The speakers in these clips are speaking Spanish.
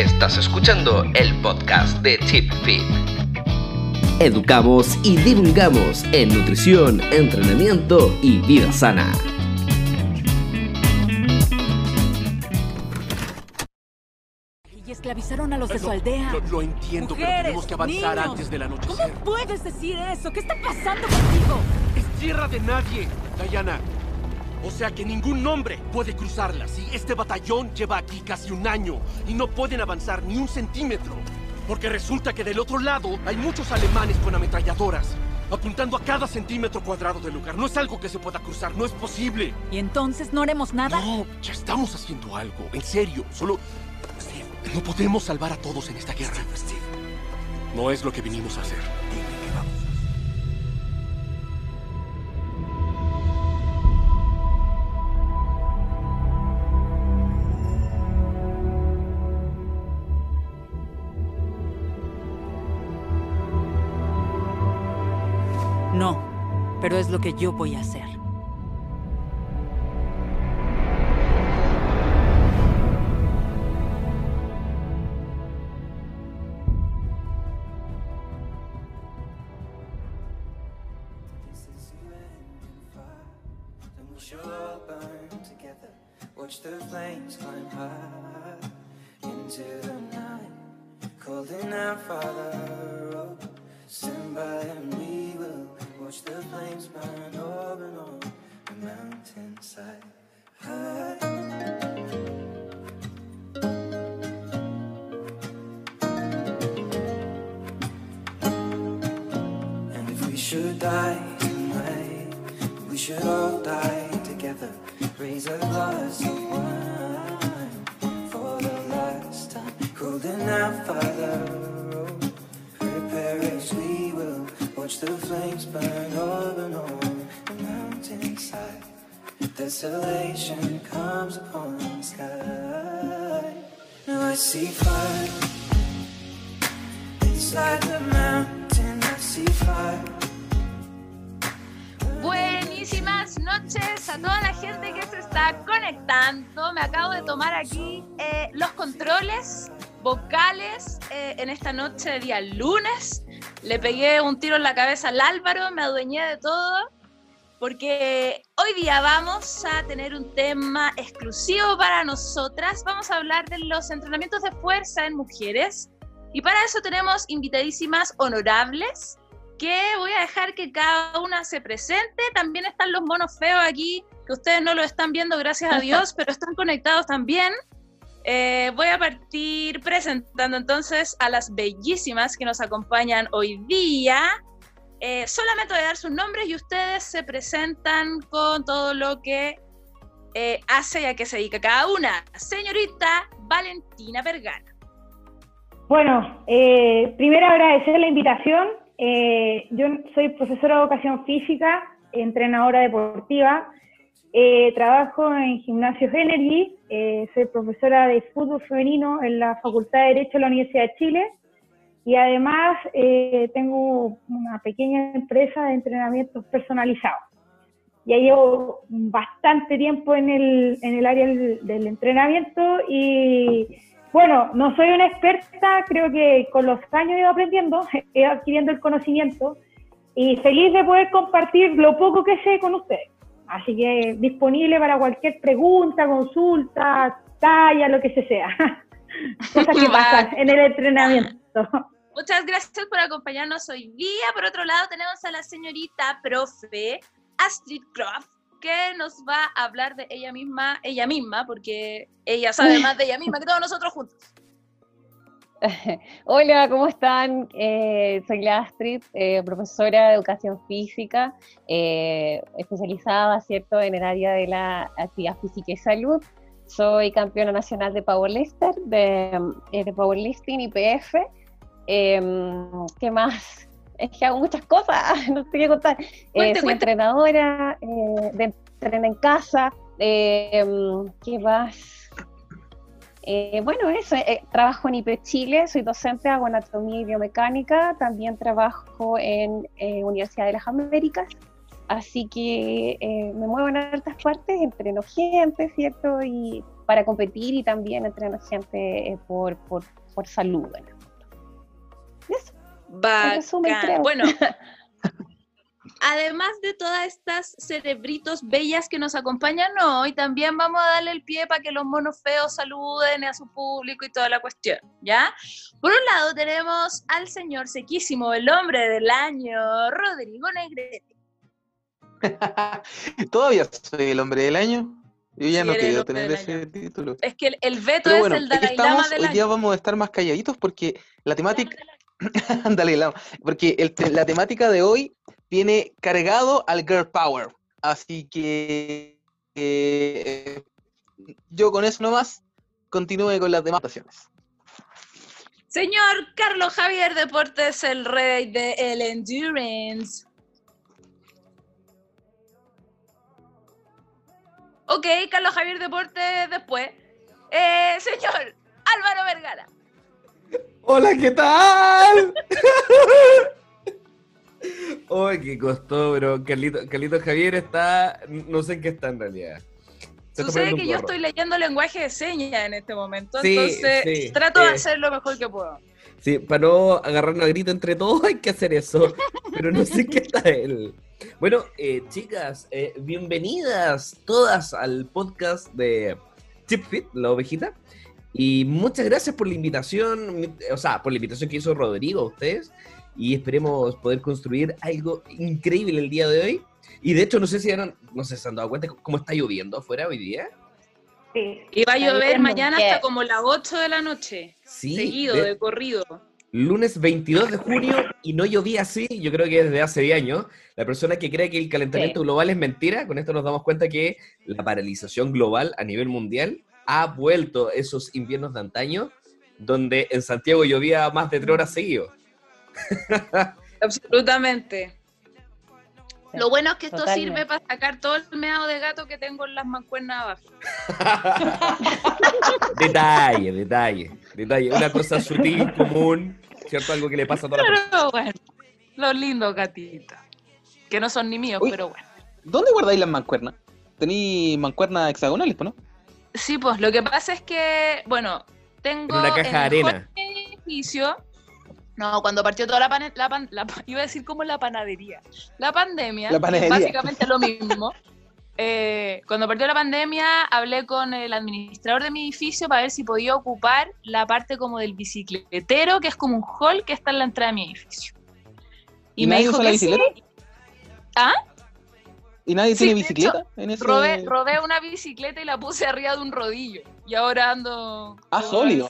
Estás escuchando el podcast de Chip Fit. Educamos y divulgamos en nutrición, entrenamiento y vida sana. Y esclavizaron a los de su aldea. Lo, lo entiendo, pero tenemos que avanzar niños. antes del ¿Cómo anochecer. puedes decir eso? ¿Qué está pasando contigo? Es tierra de nadie, Diana. O sea que ningún nombre puede cruzarla. Si este batallón lleva aquí casi un año y no pueden avanzar ni un centímetro. Porque resulta que del otro lado hay muchos alemanes con ametralladoras, apuntando a cada centímetro cuadrado del lugar. No es algo que se pueda cruzar, no es posible. ¿Y entonces no haremos nada? No, ya estamos haciendo algo, en serio. Solo... Steve, no podemos salvar a todos en esta guerra. No es lo que vinimos a hacer. Pero es lo que yo voy a hacer. Noche de día lunes. Le pegué un tiro en la cabeza al Álvaro, me adueñé de todo, porque hoy día vamos a tener un tema exclusivo para nosotras. Vamos a hablar de los entrenamientos de fuerza en mujeres. Y para eso tenemos invitadísimas honorables que voy a dejar que cada una se presente. También están los monos feos aquí, que ustedes no lo están viendo, gracias a Dios, pero están conectados también. Eh, voy a partir presentando entonces a las bellísimas que nos acompañan hoy día. Eh, solamente voy a dar sus nombres y ustedes se presentan con todo lo que eh, hace y a qué se dedica cada una. Señorita Valentina Vergara. Bueno, primero agradecer la invitación. Yo soy profesora de educación física, entrenadora deportiva. Eh, trabajo en Gimnasios Energy. eh, soy profesora de fútbol femenino en la Facultad de Derecho de la Universidad de Chile. Y además eh, tengo una pequeña empresa de entrenamientos personalizados. Ya llevo bastante tiempo en el, en el área del, del entrenamiento y bueno, no soy una experta, creo que con los años he ido aprendiendo, he ido adquiriendo el conocimiento y feliz de poder compartir lo poco que sé con ustedes. Así que disponible para cualquier pregunta, consulta, talla, lo que se sea. Cosas que pasan en el entrenamiento. Muchas gracias por acompañarnos hoy día. Por otro lado, tenemos a la señorita profe Astrid Croft, que nos va a hablar de ella misma, ella misma, porque ella sabe más de ella misma que todos nosotros juntos. Hola, ¿cómo están? Eh, soy la Astrid, eh, profesora de educación física, eh, especializada, ¿cierto?, en el área de la actividad física y salud. Soy campeona nacional de powerlifter, de, de powerlifting IPF. Em, ¿Qué más? Es que hago muchas cosas, no sé qué contar. Cuente, soy cuente. entrenadora de entreno en casa. em, ¿Qué más? Eh, bueno, eso, eh, trabajo en IP Chile, soy docente, hago anatomía y biomecánica, también trabajo en eh, Universidad de las Américas, Así que eh, me muevo en altas partes, entreno gente, ¿cierto? Y para competir y también entreno gente eh, por, por, por salud. Y eso, en resumen. Bueno, además de todas estas cerebritos bellas que nos acompañan hoy, también vamos a darle el pie para que los monos feos saluden a su público y toda la cuestión, ¿ya? Por un lado tenemos al señor sequísimo, el hombre del año, Rodrigo Negrete. Todavía soy el hombre del año. Yo ya Sí, no quiero tener ese título. Es que el, el veto Pero es bueno, el Dalai Lama del hoy día año. vamos a estar más calladitos porque la temática, Dalai Lama, porque el la temática de hoy viene cargado al girl power. Así que eh, yo con eso nomás continúe con las demás votaciones. Señor Carlos Javier Deportes, el rey de el endurance. Ok, Carlos Javier Deportes después. Eh, señor Álvaro Vergara. Hola, ¿qué tal? Ay, qué costó, bro. Carlito, Carlito Javier está. No sé en qué está en realidad. Se Sucede que yo estoy leyendo lenguaje de señas en este momento, Sí, entonces sí, trato de hacer lo mejor que puedo. Sí, para no agarrarnos a grito entre todos hay que hacer eso. Pero no sé qué está él. Bueno, eh, chicas, eh, bienvenidas todas al podcast de Chip Fit, la ovejita. Y muchas gracias por la invitación, o sea, por la invitación que hizo Rodrigo a ustedes. Y esperemos poder construir algo increíble el día de hoy. Y de hecho, no sé si han, no sé si se han dado cuenta cómo está lloviendo afuera hoy día. Sí. Y va a llover mañana ¿Qué? hasta como las 8 de la noche, Sí, seguido, de- de corrido. lunes 22 de junio y no llovía así, yo creo que desde hace 10 años. La persona que cree que el calentamiento Sí. global es mentira, con esto nos damos cuenta que la paralización global a nivel mundial ha vuelto esos inviernos de antaño, donde en Santiago llovía más de 3 horas seguidos. Absolutamente. Lo bueno es que esto Totalmente. sirve para sacar todo el meado de gato que tengo en las mancuernas abajo. detalle, detalle, detalle. Una cosa sutil, común, ¿cierto? Algo que le pasa a toda la persona. Pero bueno, los lindos gatitos. Que no son ni míos, Uy. pero bueno. ¿Dónde guardáis las mancuernas? ¿Tení mancuernas hexagonales, pues, no? Sí, pues lo que pasa es que, bueno, tengo. En una caja en de arena. edificio. No, cuando partió toda la, pane- la, pan- la iba a decir como la panadería. La pandemia, La es básicamente lo mismo. Eh, cuando partió la pandemia, hablé con el administrador de mi edificio para ver si podía ocupar la parte como del bicicletero, que es como un hall que está en la entrada de mi edificio. Y, ¿Y me nadie dijo usa la que sí. ¿Ah? ¿Y nadie Sí, tiene bicicleta en ese... Robé, robé una bicicleta y la puse arriba de un rodillo. Y ahora ando. Ah, sólido.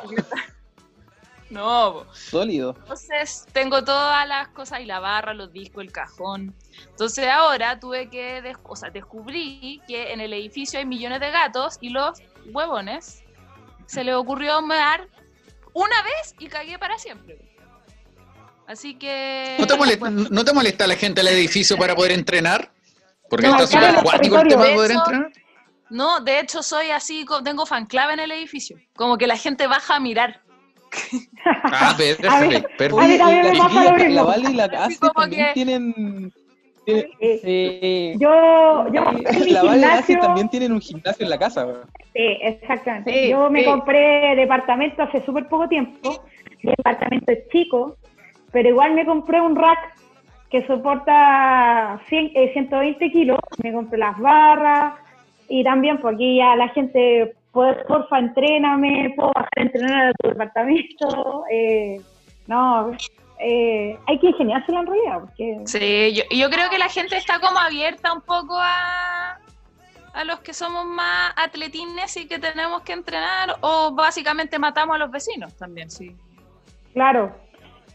No, po. Sólido. entonces tengo todas las cosas y la barra, los discos, el cajón. Entonces ahora tuve que, o sea, descubrí que en el edificio hay millones de gatos y los huevones se les ocurrió mear una vez y cagué para siempre. Así que... ¿No te, molesta, bueno, ¿No te molesta la gente del edificio para poder entrenar? Porque No, está súper acuático el tema de poder entrenar. No, de hecho soy así, tengo fan clave en el edificio. Como que la gente baja a mirar. Ah, A ver, perfecto, a perfecto. también me la, pasa lo chiquilla, mismo. la Vale y la Casi también que- tienen... tienen- Eh, Sí. Yo, yo en mi la Vale y la Casi gimnasio, también tienen un gimnasio en la casa, weón. sí, exactamente. Sí, yo me sí. compré departamento hace súper poco tiempo. Mi departamento es chico, pero igual me compré un rack que soporta 100, eh, 120 kilos. Me compré las barras y también, porque aquí ya la gente, porfa, entréname, puedo bajar a entrenar a tu departamento. Eh, no, eh, hay que ingeniárselo en realidad, porque Sí, yo, yo creo que la gente está como abierta un poco a, a los que somos más atletines y que tenemos que entrenar o básicamente matamos a los vecinos también, sí. Claro.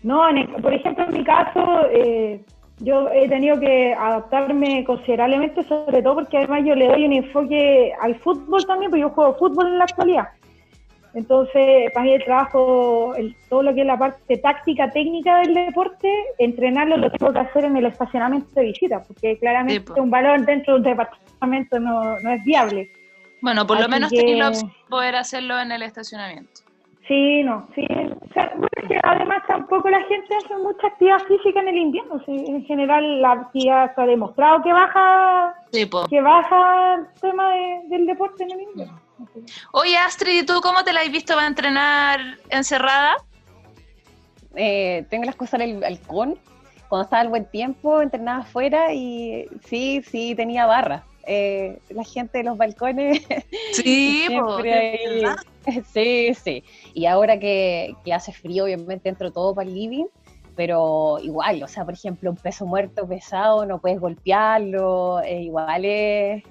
No, en el- por ejemplo, en mi caso, eh, yo he tenido que adaptarme considerablemente, sobre todo porque además yo le doy un enfoque al fútbol también, porque yo juego fútbol en la actualidad. Entonces, para mí el trabajo, el- todo lo que es la parte táctica, técnica del deporte, entrenarlo lo tengo que hacer en el estacionamiento de visita, porque claramente Sí, un balón dentro de un departamento no, no es viable. Bueno, por lo menos que- tenéis la opción de poder hacerlo en el estacionamiento. Sí, no, sí. O sea, bueno, es que además tampoco la gente hace mucha actividad física en el invierno. sí, en general la actividad se ha demostrado que baja, Sí, que baja el tema de- del deporte en el invierno. Oye, Astrid, ¿y tú cómo te la has visto para entrenar encerrada? Eh, tengo las cosas en el balcón. Cuando estaba el buen tiempo, entrenaba afuera y sí, sí, tenía barra. Eh, la gente de los balcones Sí, po, Siempre de ahí. verdad. Sí, sí. Y ahora que, que hace frío, obviamente entro todo para el living, pero igual, o sea, por ejemplo, un peso muerto pesado, no puedes golpearlo, eh, igual es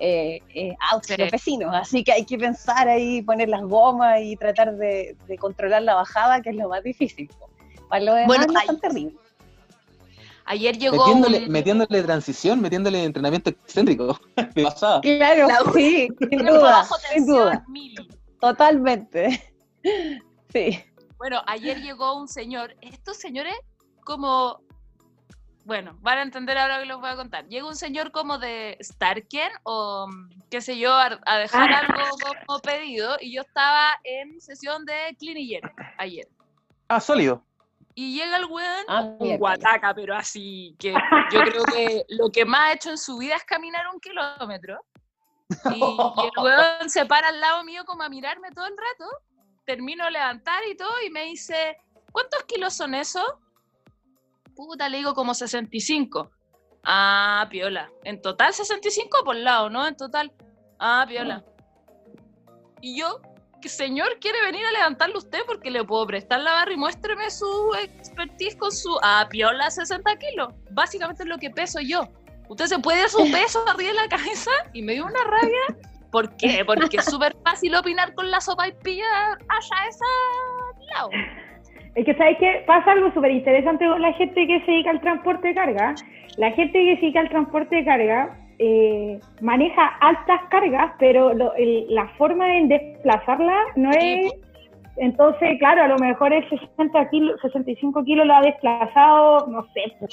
eh, eh, out Sí. los vecinos, así que hay que pensar ahí, poner las gomas y tratar de, de controlar la bajada, que es lo más difícil. Para lo demás Bueno, no es tan terrible. Ayer llegó Metiéndole, un... metiéndole transición, metiéndole entrenamiento excéntrico. De pasada. Claro, La- sí, sin duda, sin duda, mil. totalmente. Sí. Bueno, ayer llegó un señor, estos señores como, bueno, van a entender ahora que les voy a contar. Llega un señor como de Starken o mm, qué sé yo, a, a dejar Ah. algo como pedido y yo estaba en sesión de jerk ayer. Ah, sólido. Y llega el weón, Ah, un guataca, pero así, que yo creo que lo que más ha hecho en su vida es caminar un kilómetro. Y, y el weón se para al lado mío como a mirarme todo el rato. Termino de levantar y todo y me dice, ¿cuántos kilos son esos? Puta, le digo como 65. Ah, piola. En total 65 por lado, ¿no? En total. Ah, piola. Y yo, que señor, quiere venir a levantarlo usted porque le puedo prestar la barra y muéstreme su expertise con su ah, piola 60 kilos. Básicamente es lo que peso yo. Usted se puede dar su peso arriba de la cabeza y me dio una rabia. ¿Por qué? Porque es súper fácil opinar con la sopa y pilla allá esa lado. Es que, ¿sabes qué? Pasa algo súper interesante con la gente que se dedica al transporte de carga. La gente que se dedica al transporte de carga eh, maneja altas cargas, pero lo- el- la forma de desplazarla no es... Entonces, claro, a lo mejor es 60 kilos, 65 kilos lo ha desplazado, no sé, pues,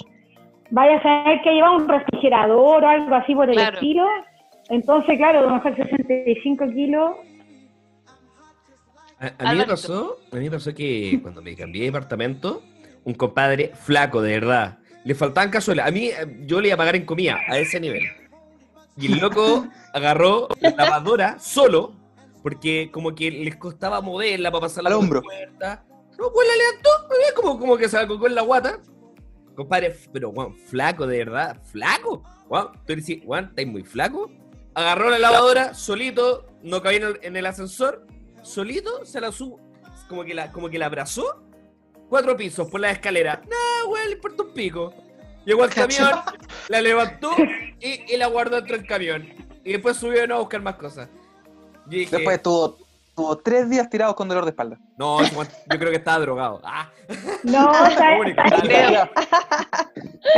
vaya a saber que lleva un refrigerador o algo así por el Claro. estilo. Entonces, claro, a lo mejor 65 kilos A, a mí me pasó, a mí me pasó que cuando me cambié de departamento, un compadre flaco, de verdad, le faltaban cazuelas. A mí, eh, yo le iba a pagar en comida, a ese nivel. Y el loco agarró la lavadora solo, porque como que les costaba moverla para Al por la hombro. puerta. No, pues la levantó, como, como que se la colgó en la guata. Compadre, pero Juan, flaco, de verdad, flaco. Juan, tú decís, Juan, estáis muy flaco. Agarró la lavadora solito, no cabía en el, en el ascensor, solito se la subo, como que la, como que la abrazó, cuatro pisos por la escalera. No, güey, le importa un pico. Llegó al camión, la levantó y, y la guardó dentro del camión. Y después subió de nuevo a buscar más cosas. Dije, Después estuvo, estuvo tres días tirado con dolor de espalda. no, yo creo que estaba drogado. Ah, No, ¿sabes, único, sabes?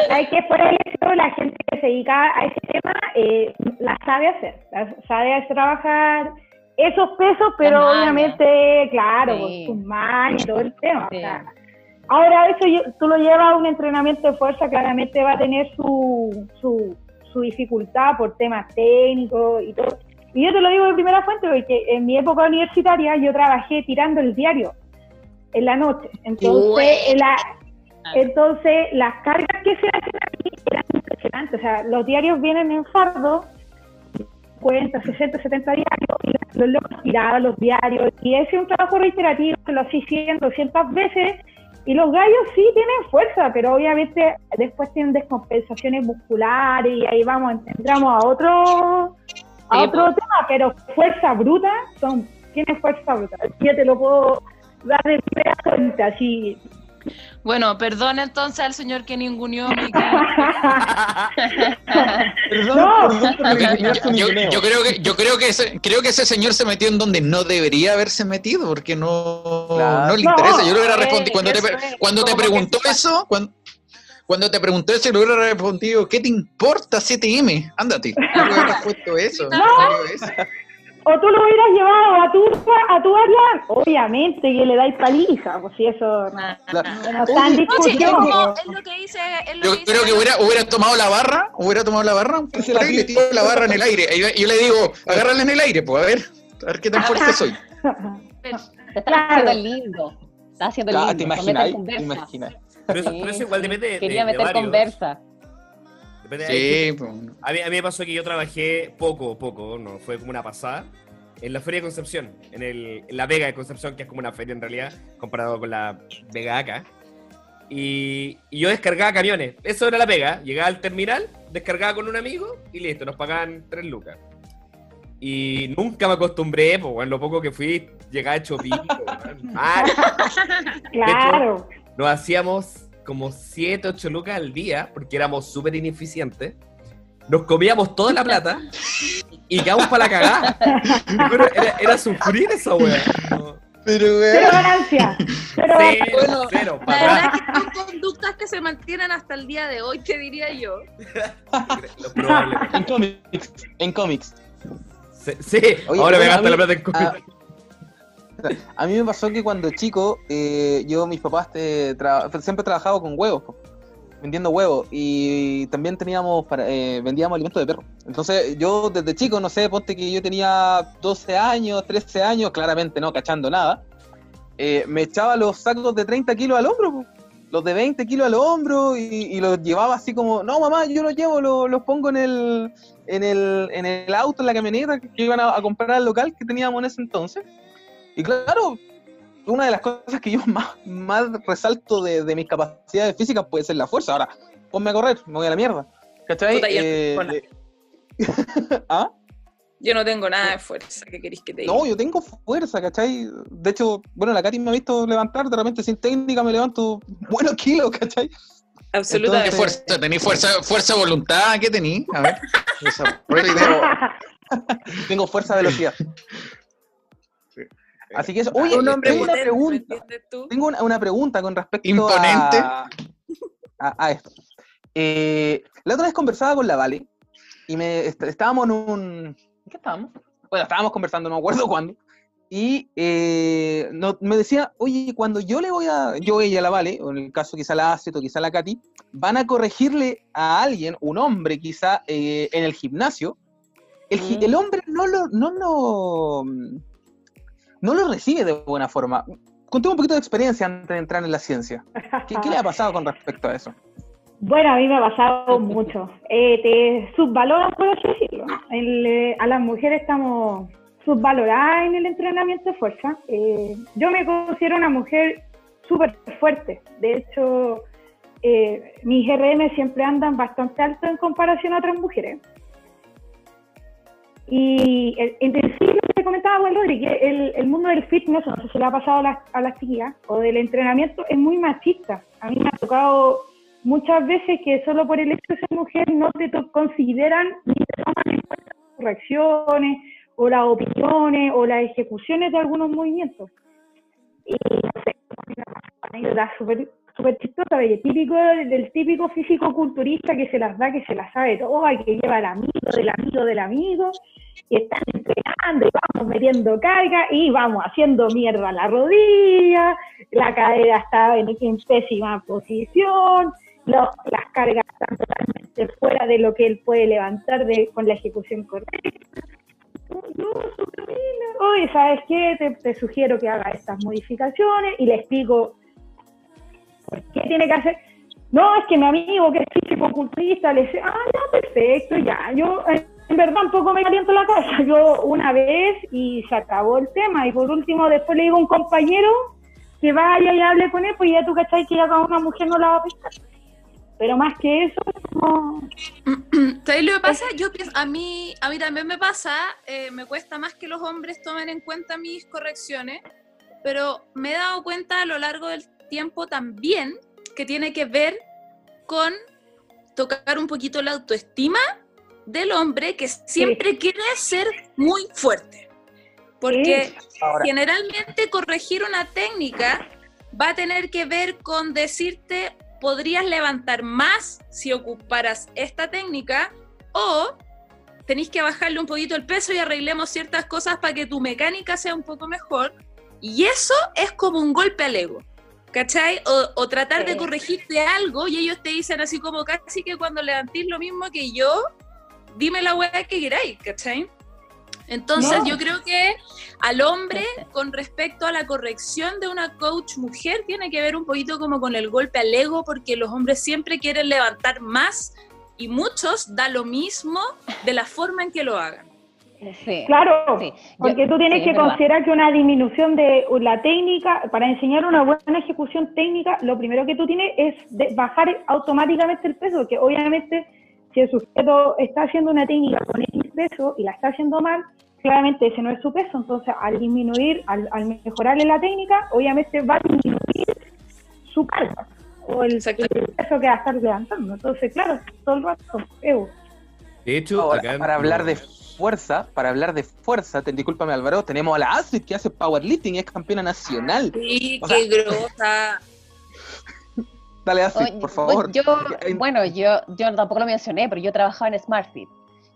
¿Sabes qué? Por eso la gente que se dedica a ese tema eh, la sabe hacer, la sabe hacer trabajar esos pesos, pero obviamente, claro, Sí. con sus manos y todo el tema. o Sí. sea, ahora eso tú lo llevas a un entrenamiento de fuerza, claramente va a tener su, su, su dificultad por temas técnicos y todo. Y yo te lo digo de primera fuente, porque en mi época universitaria yo trabajé tirando el diario en la noche. Entonces, en la, entonces las cargas que se hacen aquí eran impresionantes. O sea, los diarios vienen en fardo, 50, 60, 70 diarios, y los locos tiraban los diarios. Y ese es un trabajo reiterativo que lo hacía 100, 200 veces. Y los gallos sí tienen fuerza, pero obviamente después tienen descompensaciones musculares y ahí vamos, entramos a otro a Sí, otro tema, pero fuerza bruta, son, tienen fuerza bruta. Yo te lo puedo dar de primera fuente, así. Bueno, perdón entonces al señor que ninguneó mi Perdón, No. perdón por Yo, creo que yo creo que ese, creo que ese señor se metió en donde no debería haberse metido porque no, Claro. no le No, interesa. Yo le hubiera eh, respondido cuando te, cuando te preguntó eso, cuando, cuando te preguntó eso, le hubiera respondido, ¿qué te importa 7M? Ándate. Yo le hubiera respuesto eso. No. no eso. O tú lo hubieras llevado a tu, a tu área, obviamente que le dais paliza, pues si eso no, Claro. no está en No, sí, es, discusión. como, pues. es lo que dice. Es lo Yo que dice creo que hubiera, hubiera tomado la barra, hubiera tomado la barra, Se la y le tiró la barra en el aire. Y yo, yo le digo, agárrala en el aire, pues a ver. A ver qué tan fuerte soy. Te estás Claro. haciendo lindo. Estás haciendo Ah, lindo. ¿Te imaginas? ¿Te imaginas? Pero eso, Sí, pero eso igual depende de, Quería de meter varios. conversa. Hay Sí, pues. A mí, a mí me pasó que yo trabajé poco, poco, no fue como una pasada, en la Feria de Concepción, en, el, en la Vega de Concepción, que es como una feria en realidad, comparado con la Vega acá. Y, y yo descargaba camiones, eso era la pega. Llegaba al terminal, descargaba con un amigo y listo, nos pagaban tres lucas. Y nunca me acostumbré, pues bueno, lo poco que fui, llegaba hecho pico. Claro. Nos hacíamos como 7, 8 lucas al día, porque éramos súper ineficientes. Nos comíamos toda la plata y quedamos para la cagada. Era, era sufrir esa weá. No. Pero, Cero weón. ganancia. Cero Cero, Bueno, cero, La verdad es que son conductas que se mantienen hasta el día de hoy, te diría yo. Lo probable. En cómics. En cómics. Sí, sí, Oye, ahora me mí- la plata en comida. ah, A mí me pasó que cuando chico, eh, yo, mis papás, siempre he trabajado con huevos, vendiendo huevos, y también teníamos, para, eh, vendíamos alimentos de perro. Entonces, yo desde chico, no sé, ponte que yo tenía 12 años, 13 años, claramente no cachando nada, eh, me echaba los sacos de 30 kilos al hombro, po, los de 20 kilos al hombro, y, y los llevaba así como, no mamá, yo los llevo, los, los pongo en el, en, el, en el auto, en la camioneta que iban a comprar al local que teníamos en ese entonces. Y claro, una de las cosas que yo más, más resalto de, de mis capacidades físicas puede ser la fuerza. Ahora, ponme a correr, me voy a la mierda. ¿Cachai? Puta, yo no Eh, tengo nada. de- ¿Ah? Yo no tengo nada de fuerza, ¿qué queréis que te diga? No, yo tengo fuerza, ¿cachai? De hecho, bueno, la Katy me ha visto levantar, de repente sin técnica me levanto buenos kilos, ¿cachai? ¿Qué Absolutamente. fuerza? ¿Tenéis fuerza, voluntad? ¿Qué tenéis? A ver. Tengo, fuerza velocidad. Así que eso, oye, un hombre tengo una potente, ¿me pregunta. Tengo una, una pregunta con respecto Imponente. A, a, a esto. Eh, la otra vez conversaba con la Vale y me est- estábamos en un... ¿en ¿Qué estábamos? Bueno, estábamos conversando, no me acuerdo cuándo. Y eh, no- me decía, oye, cuando yo le voy a, yo ella la Vale, o en el caso quizá la Acet o quizá la Katy, van a corregirle a alguien, un hombre quizá, eh, en el gimnasio, el, Mm. el hombre no lo, no lo, no lo recibe de buena forma. Conté un poquito de experiencia antes de entrar en la ciencia. ¿Qué, le ha pasado con respecto a eso? Bueno, a mí me ha pasado mucho. Eh, te subvaloran, por así decirlo. El, eh, a las mujeres estamos subvaloradas en el entrenamiento de fuerza. Eh, yo me considero una mujer súper fuerte. De hecho, eh, mis RM siempre andan bastante alto en comparación a otras mujeres. Y el, en que comentaba Juan Rodríguez, el, el mundo del fitness, no sé si le ha pasado a las, a las chiquillas, o del entrenamiento, es muy machista. A mí me ha tocado muchas veces que solo por el hecho de ser mujer no te consideran ni te toman en cuenta las correcciones, o las opiniones, o las ejecuciones de algunos movimientos. Y no sé, anécdota súper súper chistosa, de típico, del típico físico-culturista que se las da, que se las sabe todas, que lleva el amigo del amigo del amigo, y están entrenando y vamos metiendo carga y vamos haciendo mierda la rodilla, la cadera está en, pésima posición, las cargas están totalmente fuera de lo que él puede levantar de, con la ejecución correcta. No. Oye, ¿sabes qué? Te, te sugiero que haga estas modificaciones y le explico qué tiene que hacer. No, es que mi amigo que es físico-culturista le dice, ah, ya, perfecto, ya. Yo, eh, en verdad, un poco me caliento la casa. Yo una vez y se acabó el tema. Y por último, después le digo a un compañero que vaya y hable con él, pues ya tú cachai que ya con una mujer no la va a pescar. Pero más que eso, no. ¿Sabes lo que pasa? Yo pienso, a mí, a mí también me pasa, eh, me cuesta más que los hombres tomen en cuenta mis correcciones, pero me he dado cuenta a lo largo del tiempo también que tiene que ver con tocar un poquito la autoestima del hombre que siempre quiere ser muy fuerte. Porque generalmente corregir una técnica va a tener que ver con decirte podrías levantar más si ocuparas esta técnica o tenéis que bajarle un poquito el peso y arreglemos ciertas cosas para que tu mecánica sea un poco mejor. Y eso es como un golpe al ego. ¿Cachai? O, o tratar de corregirte algo y ellos te dicen así como casi que cuando levantís lo mismo que yo, dime la weá que queráis, ¿cachai? Entonces No. yo creo que al hombre con respecto a la corrección de una coach mujer tiene que ver un poquito como con el golpe al ego porque los hombres siempre quieren levantar más y muchos da lo mismo de la forma en que lo hagan. Sí. Claro, Sí. Yo- porque tú tienes sí, que considerar que una disminución de la técnica, para enseñar una buena ejecución técnica, lo primero que tú tienes es de- bajar automáticamente el peso, porque obviamente si el sujeto está haciendo una técnica con X peso y la está haciendo mal, claramente ese no es su peso, entonces al disminuir, al, al mejorarle la técnica, obviamente va a disminuir su carga o el, el peso que va a estar levantando. Entonces, claro, todo el rato, ego. De hecho, Ahora, acá en- para hablar de fuerza, para hablar de fuerza, te, discúlpame Álvaro, tenemos a la Astrid que hace powerlifting y es campeona nacional. Sí, O qué sea- grosa. Dale Oye, por favor. Yo, bueno, yo, yo tampoco lo mencioné, pero yo trabajaba en SmartFit.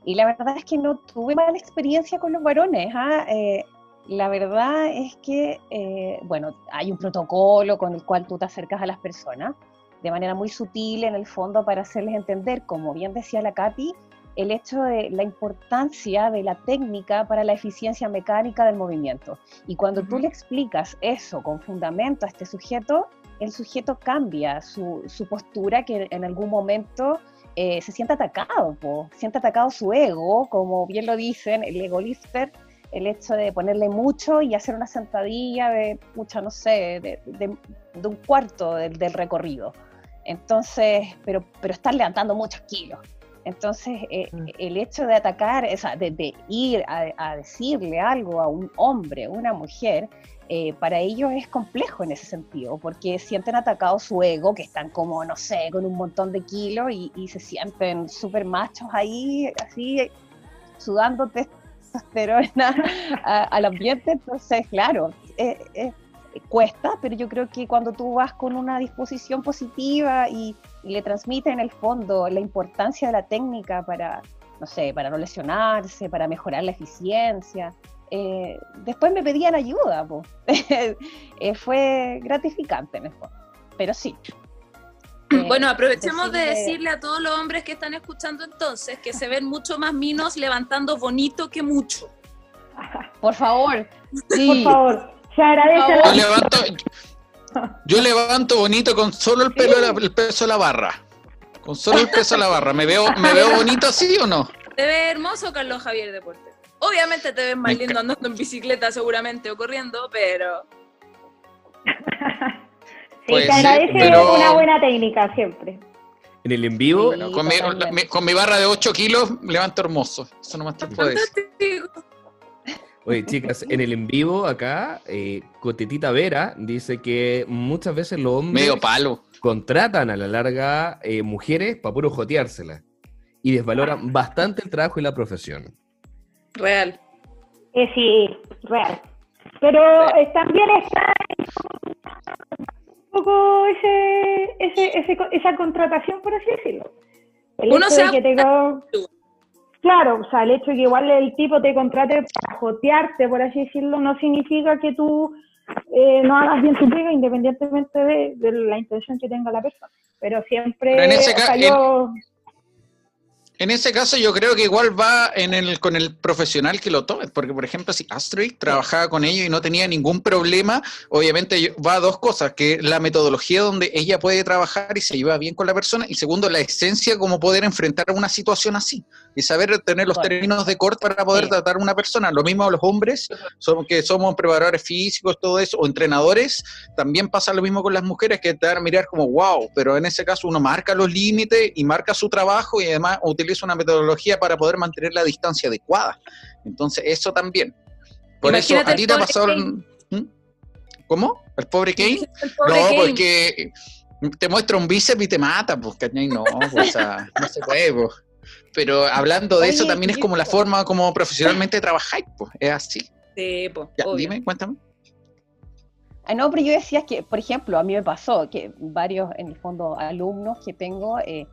Y la verdad es que no tuve mala experiencia con los varones. ¿ah? Eh, la verdad es que, eh, bueno, hay un protocolo con el cual tú te acercas a las personas de manera muy sutil, en el fondo, para hacerles entender, como bien decía la Katy, el hecho de la importancia de la técnica para la eficiencia mecánica del movimiento. Y cuando tú le explicas eso con fundamento a este sujeto, el sujeto cambia su, su postura que en algún momento eh, se siente atacado, po, siente atacado su ego, como bien lo dicen, el ego lifter, el hecho de ponerle mucho y hacer una sentadilla de, mucha, no sé, de, de- de un cuarto del, del recorrido. Entonces, pero, pero estar levantando muchos kilos. Entonces, eh, el hecho de atacar, o sea, de, de ir a, a decirle algo a un hombre, una mujer, eh, para ellos es complejo en ese sentido, porque sienten atacado su ego, que están como, no sé, con un montón de kilos y, y se sienten súper machos ahí, así, sudando testosterona al ambiente. Entonces, claro, eh, eh, cuesta, pero yo creo que cuando tú vas con una disposición positiva y, y le transmites en el fondo la importancia de la técnica para, no sé, para no lesionarse, para mejorar la eficiencia, eh, después me pedían ayuda. Eh, fue gratificante en el fondo, pero sí. Eh, Bueno, aprovechemos de decirle- a todos los hombres que están escuchando entonces que se ven mucho más minos levantando bonito que mucho. Por favor, Por sí. favor, se agradece Yo la levanto, yo levanto bonito con solo el pelo, el peso de la barra. Con solo el peso de la barra. ¿Me veo, me veo bonito así o no? Te ves hermoso, Carlos Javier Deporte. Obviamente te ves más lindo andando en bicicleta seguramente o corriendo, pero Sí, Puede se ser, agradece pero- una buena técnica siempre. en el en vivo, Bueno, con, mi, totalmente. mi- con mi barra de 8 kilos levanto hermoso. Eso nomás te puedo decir. Oye, chicas, en el en vivo acá, eh, Cotetita Vera dice que muchas veces los hombres Medio palo. contratan a la larga eh, mujeres para puro joteárselas y desvaloran bastante el trabajo y la profesión. Real. Eh, sí, real. Pero eh, también está un poco ese, ese, ese, esa contratación, por así decirlo. El Uno hecho se de que te co- Claro, o sea, el hecho de que igual el tipo te contrate para jotearte, por así decirlo, no significa que tú eh, no hagas bien tu pega independientemente de, de la intención que tenga la persona. Pero siempre, Pero en ese o sea, ca- yo- En ese caso yo creo que igual va en el, con el profesional que lo tome, porque por ejemplo si Astrid trabajaba con ellos y no tenía ningún problema, obviamente va a dos cosas, que la metodología donde ella puede trabajar y se lleva bien con la persona, y segundo, la esencia como poder enfrentar una situación así, y saber tener los términos de corte para poder Sí. tratar a una persona. Lo mismo a los hombres, somos, que somos preparadores físicos, todo eso, o entrenadores, también pasa lo mismo con las mujeres, que te van a mirar como wow, pero en ese caso uno marca los límites y marca su trabajo y además utiliza una metodología para poder mantener la distancia adecuada. Entonces, eso también. Por Imagínate eso, ¿a ti te ha pobre pasado? Kane. ¿Mm? ¿Cómo? ¿El pobre Kane? El pobre no, Kane. porque te muestra un bíceps y te mata, pues. No, pues, o sea, no se puede, pues. Pero hablando de eso, también es como la forma como profesionalmente trabajáis, pues, es así. Sí, Ya, obvio. dime, cuéntame. Ah, no, pero yo decía que, por ejemplo, a mí me pasó que varios, en el fondo, alumnos que tengo, eh,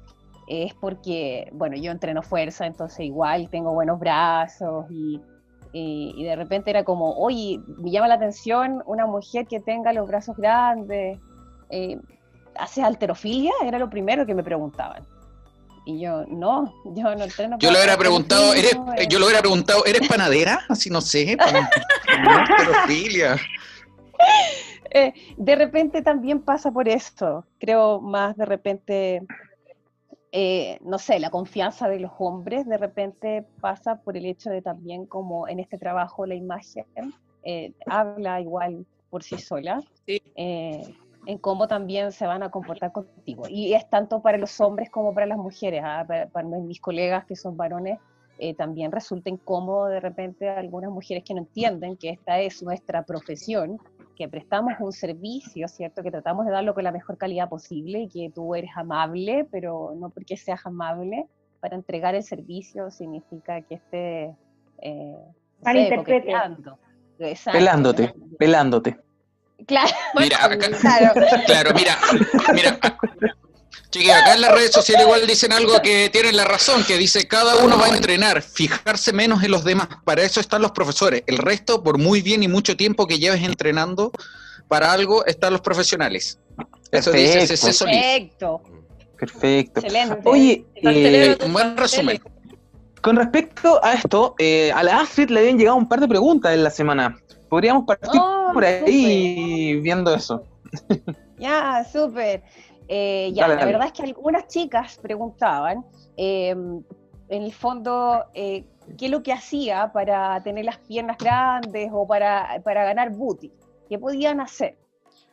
es porque, bueno, yo entreno fuerza, entonces igual tengo buenos brazos y, y- y de repente era como, oye, me llama la atención una mujer que tenga los brazos grandes, eh, ¿haces alterofilia? Era lo primero que me preguntaban. Y yo, no, yo no entreno. Yo le hubiera preguntado, ¿eres, eh". yo le hubiera preguntado, ¿eres panadera? Así no sé. Eh, de repente también pasa por esto. Creo más de repente, eh, no sé, la confianza de los hombres de repente pasa por el hecho de también como en este trabajo la imagen eh, habla igual por sí sola. Sí. En cómo también se van a comportar contigo. Y es tanto para los hombres como para las mujeres. ¿ah? Para, para mis colegas que son varones, eh, también resulta incómodo de repente a algunas mujeres que no entienden que esta es nuestra profesión, que prestamos un servicio, ¿cierto? Que tratamos de darlo con la mejor calidad posible y que tú eres amable, pero no porque seas amable, para entregar el servicio significa que esté... Eh, no sé. Pelándote, pelándote. Claro. Mira, acá- claro. Claro, mira, mira. Chiquillos, acá en las redes sociales igual dicen algo que tienen la razón, que dice cada uno va a entrenar, fijarse menos en los demás. Para eso están los profesores. El resto, por muy bien y mucho tiempo que lleves entrenando para algo, están los profesionales. Eso dice Perfecto. CC Solís. Perfecto. Perfecto. Excelente. Oye, eh, un buen resumen. con respecto a esto, eh, a la Astrid le habían llegado un par de preguntas en la semana. Podríamos partir Oh, por ahí viendo eso. Ya, súper. Eh, ya, Dale, la dale. verdad es que algunas chicas preguntaban, eh, en el fondo, eh, qué es lo que hacía para tener las piernas grandes o para, para ganar booty, qué podían hacer.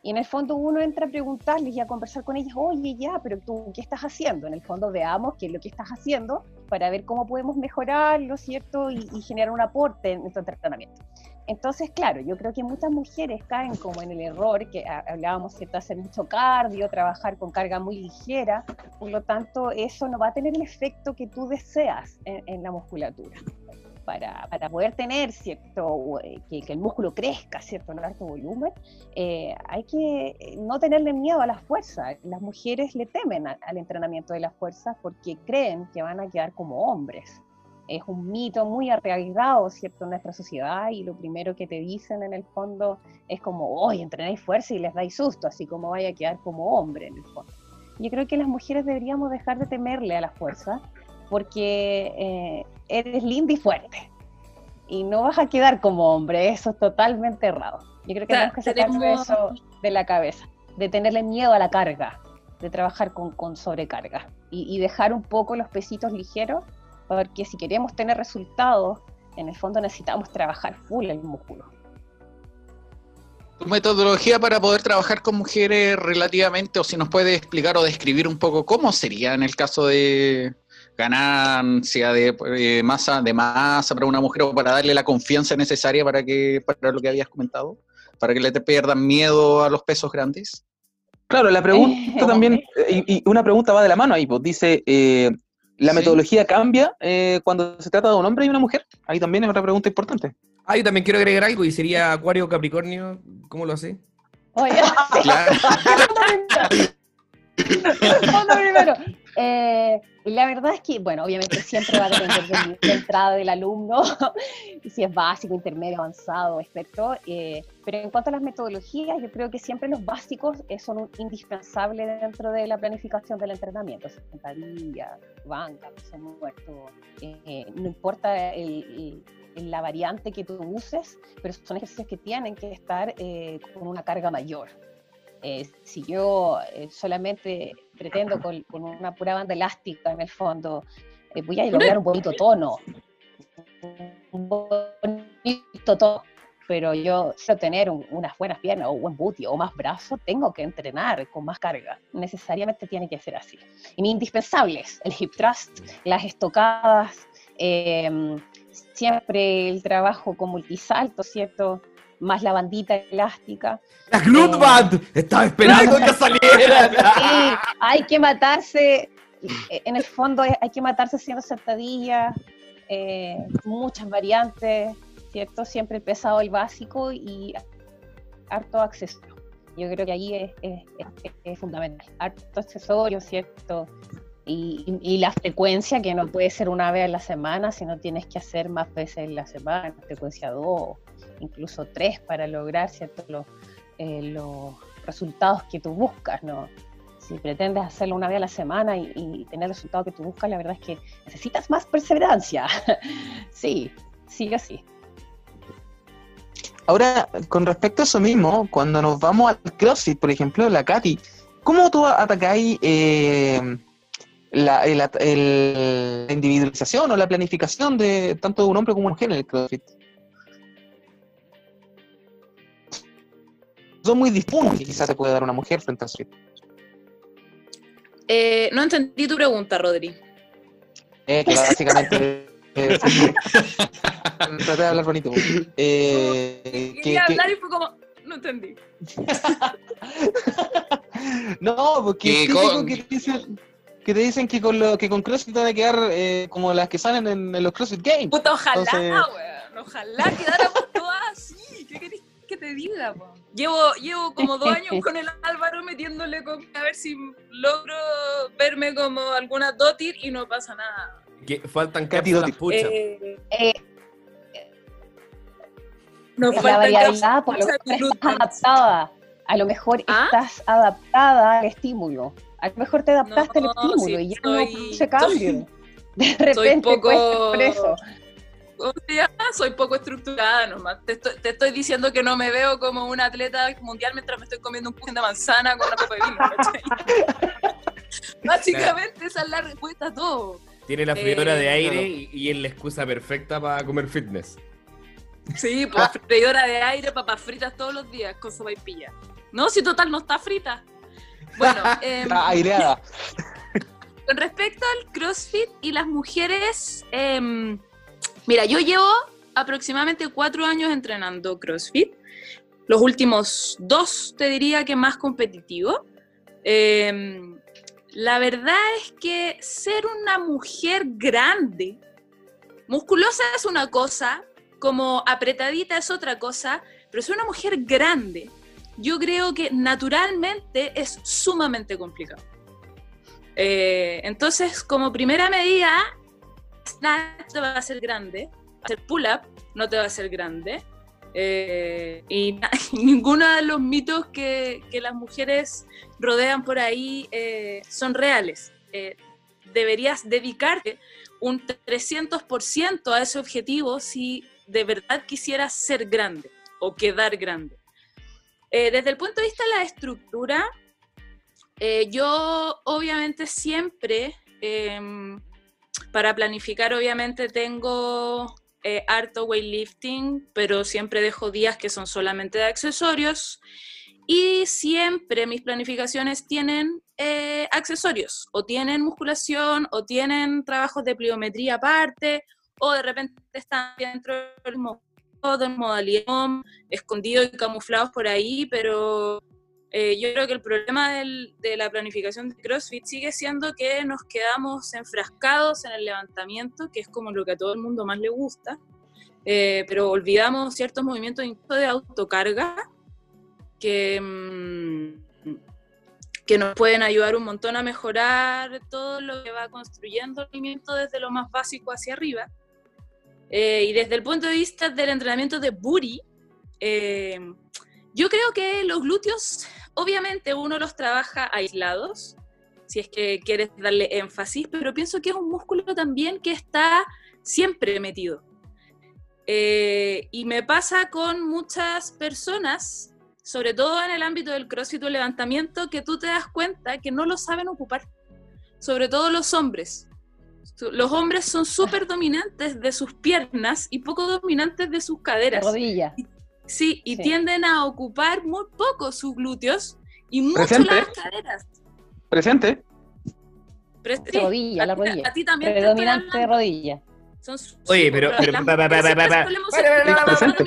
Y en el fondo uno entra a preguntarles y a conversar con ellas, oye, ya, pero tú, ¿qué estás haciendo? En el fondo veamos qué es lo que estás haciendo para ver cómo podemos mejorarlo, ¿cierto? Y, y generar un aporte en nuestro entrenamiento. Entonces, claro, yo creo que muchas mujeres caen como en el error, que ha- hablábamos, ¿cierto? Hacer mucho cardio, trabajar con carga muy ligera, por lo tanto, eso no va a tener el efecto que tú deseas en, en la musculatura. Para, para poder tener, ¿cierto? eh, Que, que el músculo crezca, ¿cierto? En alto volumen, eh, hay que eh, no tenerle miedo a la fuerza. Las mujeres le temen a- al entrenamiento de la fuerza porque creen que van a quedar como hombres es un mito muy arraigado, ¿cierto?, en nuestra sociedad y lo primero que te dicen en el fondo es como, oye, entrenáis fuerza y les dais susto, así como vaya a quedar como hombre en el fondo. Yo creo que las mujeres deberíamos dejar de temerle a la fuerza porque eh, eres linda y fuerte y no vas a quedar como hombre, eso es totalmente errado. Yo creo que O sea, tenemos que sacarnos tenemos- eso de la cabeza, de tenerle miedo a la carga, de trabajar con, con sobrecarga y, y dejar un poco los pesitos ligeros porque si queremos tener resultados, en el fondo necesitamos trabajar full el músculo. Tu metodología para poder trabajar con mujeres relativamente, o si nos puede explicar o describir un poco cómo sería en el caso de ganancia de eh, masa de masa para una mujer o para darle la confianza necesaria para que para lo que habías comentado, para que le te pierdan miedo a los pesos grandes. Claro, la pregunta también, eh, y, y una pregunta va de la mano ahí, pues dice, eh, ¿la Sí. metodología cambia eh, cuando se trata de un hombre y una mujer? Ahí también es otra pregunta importante. Ah, yo también quiero agregar algo y sería Acuario Capricornio. ¿Cómo lo hace? Oye, Claro. respondo primero. Eh, la verdad es que, bueno, obviamente siempre va a depender de entrada del alumno, si es básico, intermedio, avanzado, experto. eh, pero en cuanto a las metodologías, yo creo que siempre los básicos eh, son un indispensable dentro de la planificación del entrenamiento. Sentadilla, banca, peso muerto, eh, no importa el- el- la variante que tú uses, pero son ejercicios que tienen que estar eh, con una carga mayor. Eh, si yo eh, solamente pretendo con, con una pura banda elástica en el fondo, eh, voy a lograr un bonito tono, un bonito tono, pero yo quiero tener un- unas buenas piernas o un buen booty o más brazos, tengo que entrenar con más carga. Necesariamente tiene que ser así. Y mis indispensables, el hip thrust, las estocadas, em, siempre el trabajo con multisalto, ¿cierto? Más la bandita elástica. ¡La Glutband! Estaba esperando que saliera. Sí, hay que matarse, en el fondo hay que matarse haciendo sentadillas, eh, muchas variantes, ¿cierto? Siempre el pesado, el básico y harto accesorio. Yo creo que ahí es, es- es- fundamental. Harto accesorio, ¿cierto? Y, y- la frecuencia, que no puede ser una vez a la semana, sino tienes que hacer más veces en la semana, frecuencia dos, incluso tres, para lograr, ¿cierto? Los, eh, resultados que tú buscas, ¿no? si pretendes hacerlo una vez a la semana y, tener el resultado que tú buscas, la verdad es que necesitas más perseverancia. sí, sigue así. Ahora, con respecto a eso mismo, cuando nos vamos al CrossFit, por ejemplo, la Katy, ¿cómo tú atacáis eh, la individualización o la planificación de tanto de un hombre como una mujer en el CrossFit? Son muy distintos que quizás se puede dar una mujer frente al CrossFit. Eh, no entendí tu pregunta, Rodri. Eh, que básicamente... eh, traté de hablar bonito. Eh, que- Quería que- hablar y fue como, no entendí. No, porque Que es típico con- que, te dicen, que te dicen que con, lo, que con CrossFit te van a quedar eh, como las que salen en, en los CrossFit Games. Puta, ojalá, Entonces- weón. Ojalá quedáramos todas así. ¿Qué querés que te diga, po? Llevo, llevo como dos años con el Álvaro metiéndole con a ver si logro verme como alguna dotir y no pasa nada. Que faltan Katy Doty. pucha. Eh, Eh, nos es la faltan por lo mejor estás adaptada. A lo mejor ¿Ah? estás adaptada al estímulo. A lo mejor te adaptaste No, al estímulo sí, y ya soy- no produce cambio. soy- de repente poco- cuesta por eso. O sea, soy poco estructurada nomás. Te estoy, te estoy diciendo que no me veo como una atleta mundial mientras me estoy comiendo un pujín de manzana con una copa de vino. Básicamente esa es la respuesta a todo. Tiene la freidora Eh, de aire claro. y, y es la excusa perfecta para comer fitness. Sí, pues freidora de aire, papas fritas todos los días con sopa y pilla. No, si total no está frita. Bueno, em, Está aireada. Con respecto al CrossFit y las mujeres, em, mira, yo llevo aproximadamente cuatro años entrenando CrossFit. Los últimos dos te diría que más competitivo. Em, la verdad es que ser una mujer grande, musculosa es una cosa, como apretadita es otra cosa, pero ser una mujer grande, yo creo que naturalmente es sumamente complicado. Eh, entonces, como primera medida, snatch te va a hacer grande, hacer pull-up no te va a hacer grande. eh, y, y ninguno de los mitos que, que las mujeres rodean por ahí eh, son reales. Eh, deberías dedicarte un 300% a ese objetivo si de verdad quisieras ser grande o quedar grande. Desde el punto de vista de la estructura, yo obviamente siempre, em, para planificar, obviamente tengo eh, harto weightlifting, pero siempre dejo días que son solamente de accesorios. Y siempre mis planificaciones tienen eh, accesorios, o tienen musculación, o tienen trabajos de pliometría aparte, o de repente están dentro del mo- de modalidad escondidos y camuflados por ahí, pero eh, yo creo que el problema del- de la planificación de CrossFit sigue siendo que nos quedamos enfrascados en el levantamiento, que es como lo que a todo el mundo más le gusta, eh, pero olvidamos ciertos movimientos incluso de autocarga que, mm, que nos pueden ayudar un montón a mejorar todo lo que va construyendo el movimiento desde lo más básico hacia arriba. Eh, y desde el punto de vista del entrenamiento de booty, eh, yo creo que los glúteos, obviamente uno los trabaja aislados, si es que quieres darle énfasis, pero pienso que es un músculo también que está siempre metido. Eh, y me pasa con muchas personas, sobre todo en el ámbito del crossfit o levantamiento, que tú te das cuenta que no lo saben ocupar, sobre todo los hombres. Los hombres son súper dominantes de sus piernas y poco dominantes de sus caderas. rodilla. Sí, y Sí. tienden a ocupar muy poco sus glúteos y mucho Presente. las caderas. Presente. Sí, rodilla, a la ti- rodilla. A ti también te Predominante hablando. rodilla. Son Oye, sí, pero- pero- presente.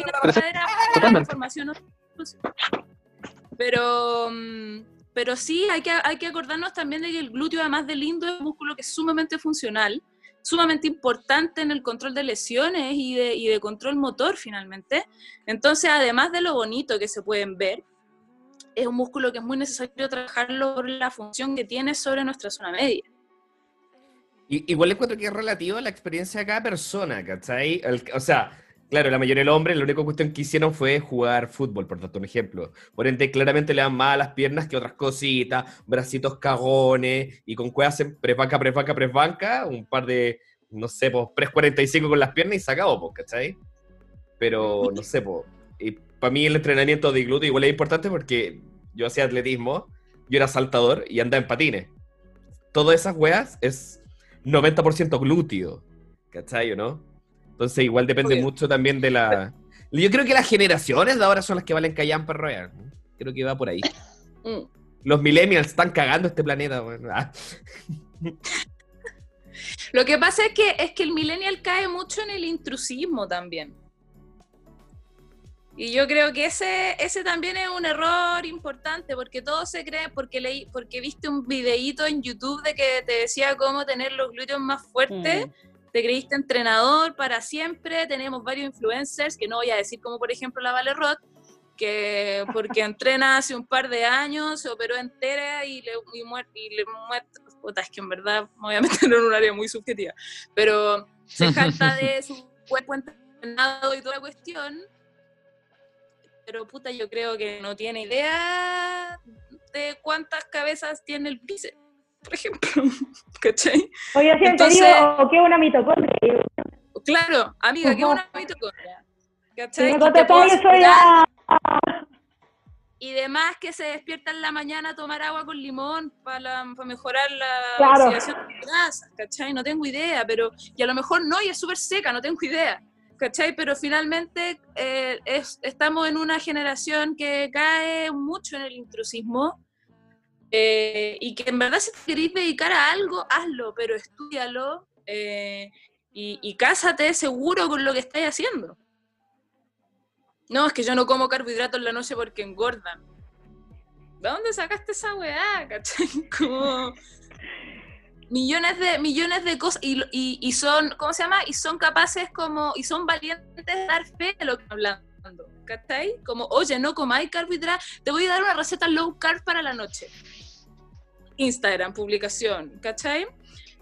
Pero, mm, pero sí, hay que, hay que acordarnos también de que el glúteo, además de lindo, es un músculo que es sumamente funcional, sumamente importante en el control de lesiones y de, control motor finalmente. Entonces, además de lo bonito que se pueden ver, es un músculo que es muy necesario trabajarlo por la función que tiene sobre nuestra zona media. Igual encuentro que es relativo a la experiencia de cada persona, ¿cachai? O sea, Claro, la mayoría de los hombres, la única cuestión que hicieron fue jugar fútbol, por tanto, un ejemplo. Por ende, claramente le dan más a las piernas que otras cositas, bracitos cagones, y con cuevas hacen press banca, press banca, press banca, un par de, no sé, pues, press 45 con las piernas y se acabó, pues, ¿cachai? Pero, no sé, pues, y para mí el entrenamiento de glúteo igual es importante porque yo hacía atletismo, yo era saltador y andaba en patines. Todas esas weas es 90% glúteo, ¿cachai o no? Entonces igual depende mucho también de la... Yo creo que las generaciones de ahora son las que valen callar perro real. ¿no? Creo que va por ahí. Mm. Los millennials están cagando este planeta. weón. Ah. Lo que pasa es que, es que el millennial cae mucho en el intrusismo también. Y yo creo que ese, ese también es un error importante, porque todo se cree, porque leí, porque viste un videíto en YouTube de que te decía cómo tener los glúteos más fuertes, Mm. Te creíste entrenador para siempre, tenemos varios influencers, que no voy a decir como por ejemplo la Vale Roth, que porque entrena hace un par de años, se operó entera y le, y muer- y le muestra, puta, es que en verdad me voy a meter en un área muy subjetiva, pero se jacta de su cuerpo entrenado y toda la cuestión, pero puta, yo creo que no tiene idea de cuántas cabezas tiene el bíceps, por ejemplo, ¿cachai? Oye, siempre Entonces- digo es una mitocondria. Claro, amiga, es una mitocondria. Si ¿Cachai? me Y te soy la... Demás que se despierta en la mañana a tomar agua con limón para, mejorar la Claro. oxidación de grasas, ¿cachai? No tengo idea, pero... Y a lo mejor no, y es súper seca, no tengo idea, ¿cachai? Pero finalmente eh, es- estamos en una generación que cae mucho en el intrusismo eh, y que en verdad si te queréis dedicar a algo, hazlo, pero estudialo eh, y, y cásate seguro con lo que estáis haciendo. No, es que yo no como carbohidratos en la noche porque engordan. ¿De dónde sacaste esa weá? ¿Cachai? Como millones de, millones de cosas y, y- y son, ¿cómo se llama? Y son capaces como, y son valientes de dar fe de lo que hablando. ¿Cachai? Como, oye, no comáis carbohidratos, te voy a dar una receta low carb para la noche. Instagram, publicación, ¿cachai?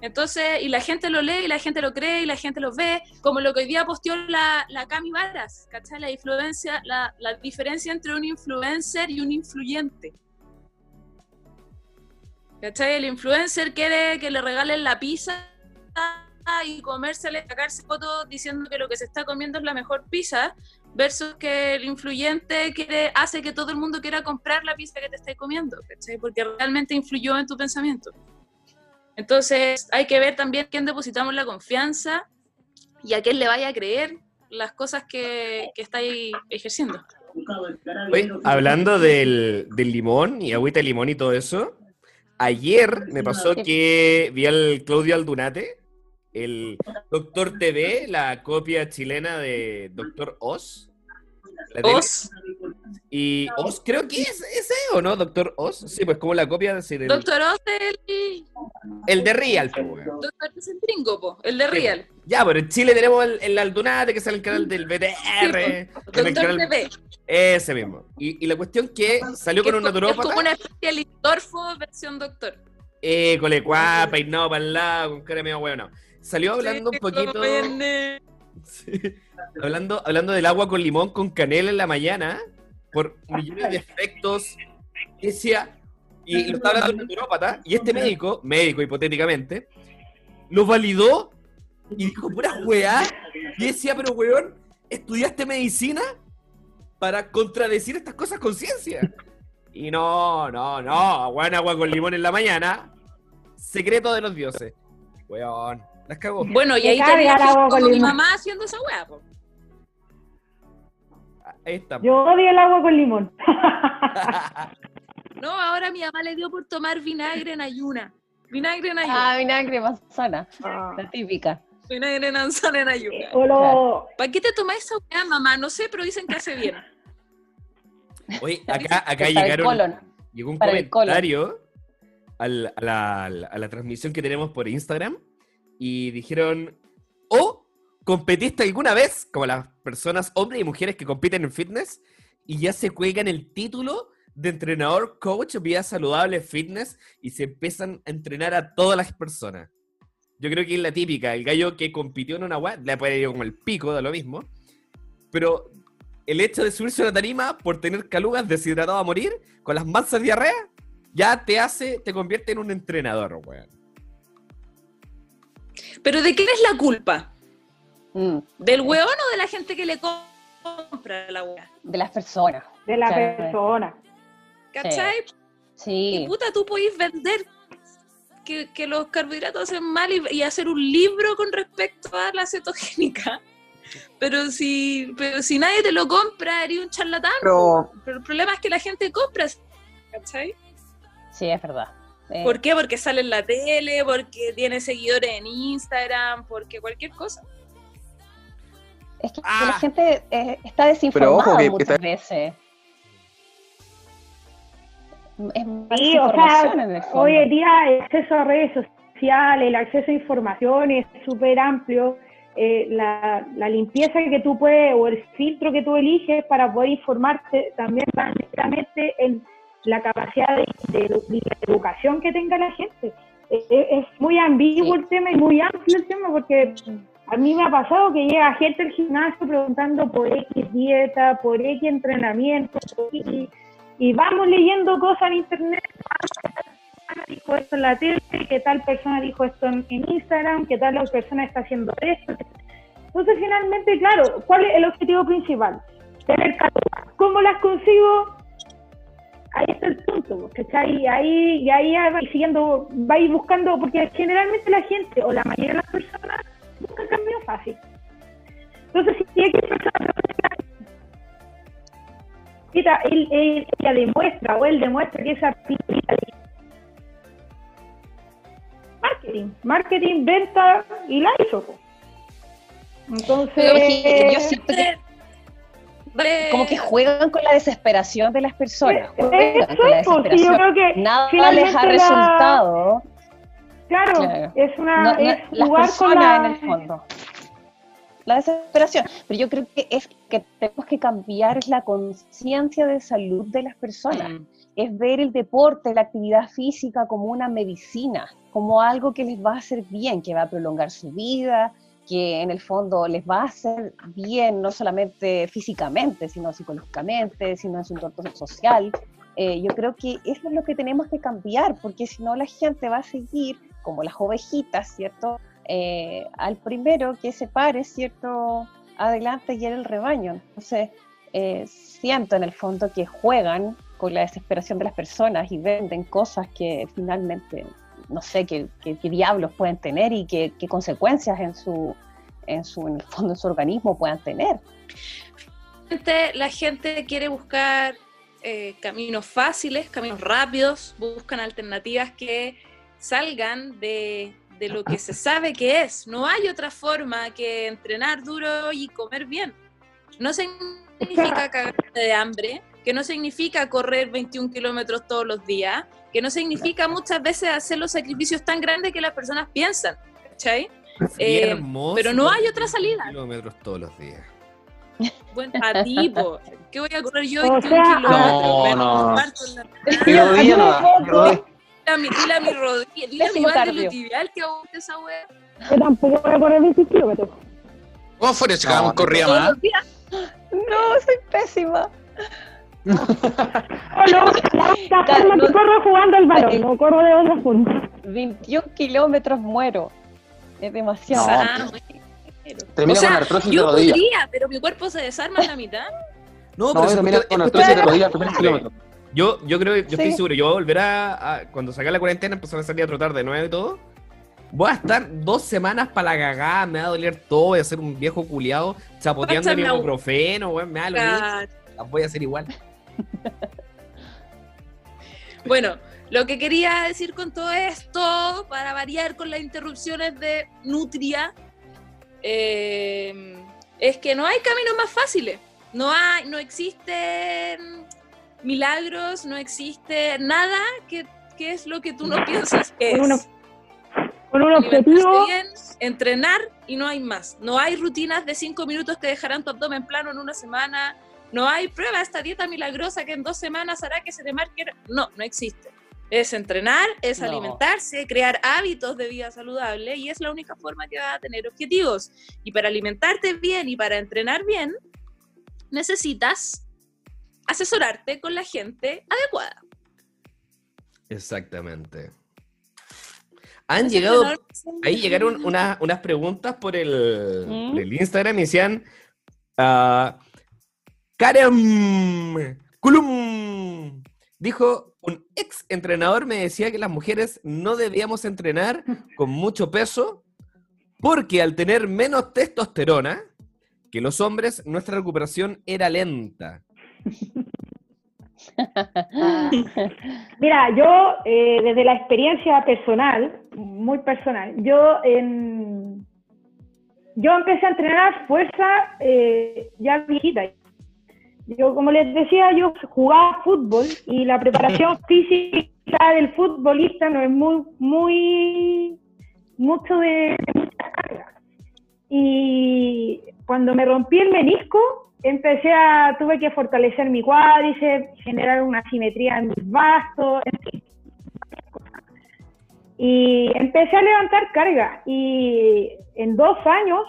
Entonces, y la gente lo lee, y la gente lo cree, y la gente lo ve, como lo que hoy día posteó la, la Cami Varas, ¿cachai? La influencia, la, la diferencia entre un influencer y un influyente. ¿Cachai? El influencer quiere que le regalen la pizza y comérsele, sacarse fotos diciendo que lo que se está comiendo es la mejor pizza, versus que el influyente quiere, hace que todo el mundo quiera comprar la pizza que te estés comiendo, ¿cachai? Porque realmente influyó en tu pensamiento. Entonces hay que ver también quién depositamos la confianza y a quién le vaya a creer las cosas que, que estáis ejerciendo. Oye, hablando del, del limón y agüita de limón y todo eso, ayer me pasó que vi al Claudio Aldunate, el Doctor TV, la copia chilena de Doctor Oz. La. Oz, Y Oz, creo que es ese, ¿o no? Doctor Oz. Sí, pues como la copia del- Doctor Oz, el, el de Real. pues, weón. Doctor Oz el gringo, po, el de Real. Ya, pero en Chile tenemos el, el Aldunate, que sale el canal del BTR. Doctor canal- TV. Ese mismo. Y, y la cuestión que salió con un co- es naturópata. como una especie de Lindorfo versión doctor. Eh, el cuá, peinado para el lado, con cara medio bueno. Salió hablando un poquito. viene. Sí. Hablando, hablando del agua con limón con canela en la mañana, por millones de efectos. Y decía, y, lo estaba hablando un naturópata, y este médico, médico hipotéticamente, lo validó y dijo pura weá. Y decía, pero weón, ¿estudiaste medicina para contradecir estas cosas con ciencia? Y no, no, no, weón, agua con limón en la mañana. Secreto de los dioses. Weón, las cagó. Bueno, y ahí agua con mi mamá haciendo esa weá, po. Ahí está. Yo odio el agua con limón. No, ahora mi mamá le dio por tomar vinagre en ayuna. Vinagre en ayuna. Ah, vinagre manzana, la típica. Vinagre en manzana en ayuna. Lo... ¿Para qué te tomas esa weá, mamá? No sé, pero dicen que hace bien. Oye, acá, acá llegaron. colon. Llegó un Para comentario a, la, a la- a la transmisión que tenemos por Instagram y dijeron, ¿o competiste alguna vez, como las personas, hombres y mujeres que compiten en fitness, y ya se cuelgan el título de entrenador, coach, vida saludable, fitness, y se empiezan a entrenar a todas las personas? Yo creo que es la típica, el gallo que compitió en una web, le puede ir como el pico, da lo mismo, pero el hecho de subirse a una tarima por tener calugas deshidratado a morir, con las mansas diarrea, ya te hace, te convierte en un entrenador, weón. Pero ¿de quién es la culpa? Mm, ¿Del weón o de la gente que le compra la weá? de las personas. De la Claro. persona. ¿Cachai? Y Sí, puta, tú podés vender que, que los carbohidratos hacen mal y, y hacer un libro con respecto a la cetogénica. Pero si, pero si nadie te lo compra, eres un charlatán. Pero Pero el problema es que la gente compra, ¿cachai? sí, es verdad. Eh, ¿Por qué? Porque sale en la tele, porque tiene seguidores en Instagram, porque cualquier cosa. Es que Ah. la gente eh, está Pero desinformada ojo, que- muchas que veces. Es más Sí, o sea, en el fondo. hoy en día el acceso a redes sociales, el acceso a información es súper amplio. eh, la, la limpieza que tú puedes o el filtro que tú eliges para poder informarte también va netamente en la capacidad de, de- de educación que tenga la gente. Eh, eh, es muy ambiguo el tema y muy amplio el tema porque a mí me ha pasado que llega gente al gimnasio preguntando por X dieta, por X entrenamiento, y, y vamos leyendo cosas en internet, persona dijo esto en la tele, que tal persona dijo esto en, Instagram, que tal persona está haciendo esto. Entonces, finalmente, claro, ¿cuál es el objetivo principal? Tener. ¿Cómo las consigo? Ahí está el punto, ¿cachai? Y ahí, y ahí va siguiendo, va a ir buscando, porque generalmente la gente, o la mayoría de las personas, buscan camino fácil. Entonces, si hay que persona Mira, él, él- ella demuestra o él demuestra que esa pinta marketing, marketing, venta y la hizo. Entonces, yo como que juegan con la desesperación de las personas. Juegan eso con la sí, yo creo que Nada les ha la- resultado. claro, Claro. es una no- no- es las con personas la en el fondo. La desesperación. Pero yo creo que es que tenemos que cambiar la conciencia de salud de las personas. Mm. Es ver el deporte, la actividad física como una medicina, como algo que les va a hacer bien, que va a prolongar su vida, que en el fondo les va a hacer bien, no solamente físicamente, sino psicológicamente, sino en su entorno social. Eh, yo creo que eso es lo que tenemos que cambiar, porque si no la gente va a seguir como las ovejitas, ¿cierto? Eh, al primero que se pare, ¿cierto? Adelante y en el rebaño. Entonces, eh, siento en el fondo que juegan con la desesperación de las personas y venden cosas que finalmente no sé qué, qué- qué diablos pueden tener y qué, qué consecuencias en su, en su, en el fondo, en su organismo puedan tener. La gente quiere buscar eh, caminos fáciles, caminos rápidos, buscan alternativas que salgan de, de lo que se sabe que es. No hay otra forma que entrenar duro y comer bien. No significa cagarte de hambre, que no significa correr 21 kilómetros todos los días, que no significa muchas veces hacer los sacrificios tan grandes que las personas piensan. ¿Cachai? Qué Eh, hermoso pero no hay otra salida. Kilómetros todos los días. Buen a tipo. ¿Qué voy a correr yo O 21 sea, kilómetros? no, no. Dile a mi, dile a mi rodilla, dile a mi cardio. tibial que aguante esa wea. yo tampoco voy a correr 20 kilómetros. ¿Cómo Gump no, corría más? No, soy pésima. Oh, no, no- corro jugando al balón, no corro de otra forma. 21 kilómetros muero. Es demasiado. Ah, bueno. Termina O sea, con artrosis de yo rodilla. podría, pero mi cuerpo se desarma en la mitad. No, No, pero si termina usted- con artrosis de rodilla primer kilómetro. Yo, yo creo, yo estoy Sí. seguro, yo voy a volver a, a- cuando saque la cuarentena, empezar a salir a trotar de nuevo y todo. Voy a estar dos semanas para la cagada, me va a doler todo, voy a ser un viejo culiado, chapoteando mi a- ibuprofeno, weón, me da lo mismo, Ah, las voy a hacer igual. Bueno, lo que quería decir con todo esto, para variar con las interrupciones de Nutria, eh, es que no hay caminos más fáciles. No hay, no existen milagros, no existe nada que, que es lo que tú no piensas que Con es. Con un objetivo, bien, entrenar y no hay más. No hay rutinas de cinco minutos que dejarán tu abdomen plano en una semana. No hay prueba de esta dieta milagrosa que en dos semanas hará que se te marque. No, no existe. Es entrenar, es No. alimentarse, crear hábitos de vida saludable y es la única forma que va a tener objetivos. Y para alimentarte bien y para entrenar bien, necesitas asesorarte con la gente adecuada. Exactamente. Han llegado, ahí llegaron una- unas preguntas por el, ¿Mm? por el Instagram y decían, ah, Karen Kulum dijo, un ex entrenador me decía que las mujeres no debíamos entrenar con mucho peso porque al tener menos testosterona que los hombres, nuestra recuperación era lenta. Mira, yo eh, desde la experiencia personal, muy personal, yo en- yo empecé a entrenar fuerza eh, ya viejita. Yo, como les decía, yo jugaba fútbol y la preparación física del futbolista no es muy, muy, mucho de, de mucha carga. Y cuando me rompí el menisco, empecé a, tuve que fortalecer mi cuádriceps, generar una simetría en mis bastos, en fin. Y empecé a levantar carga y en dos años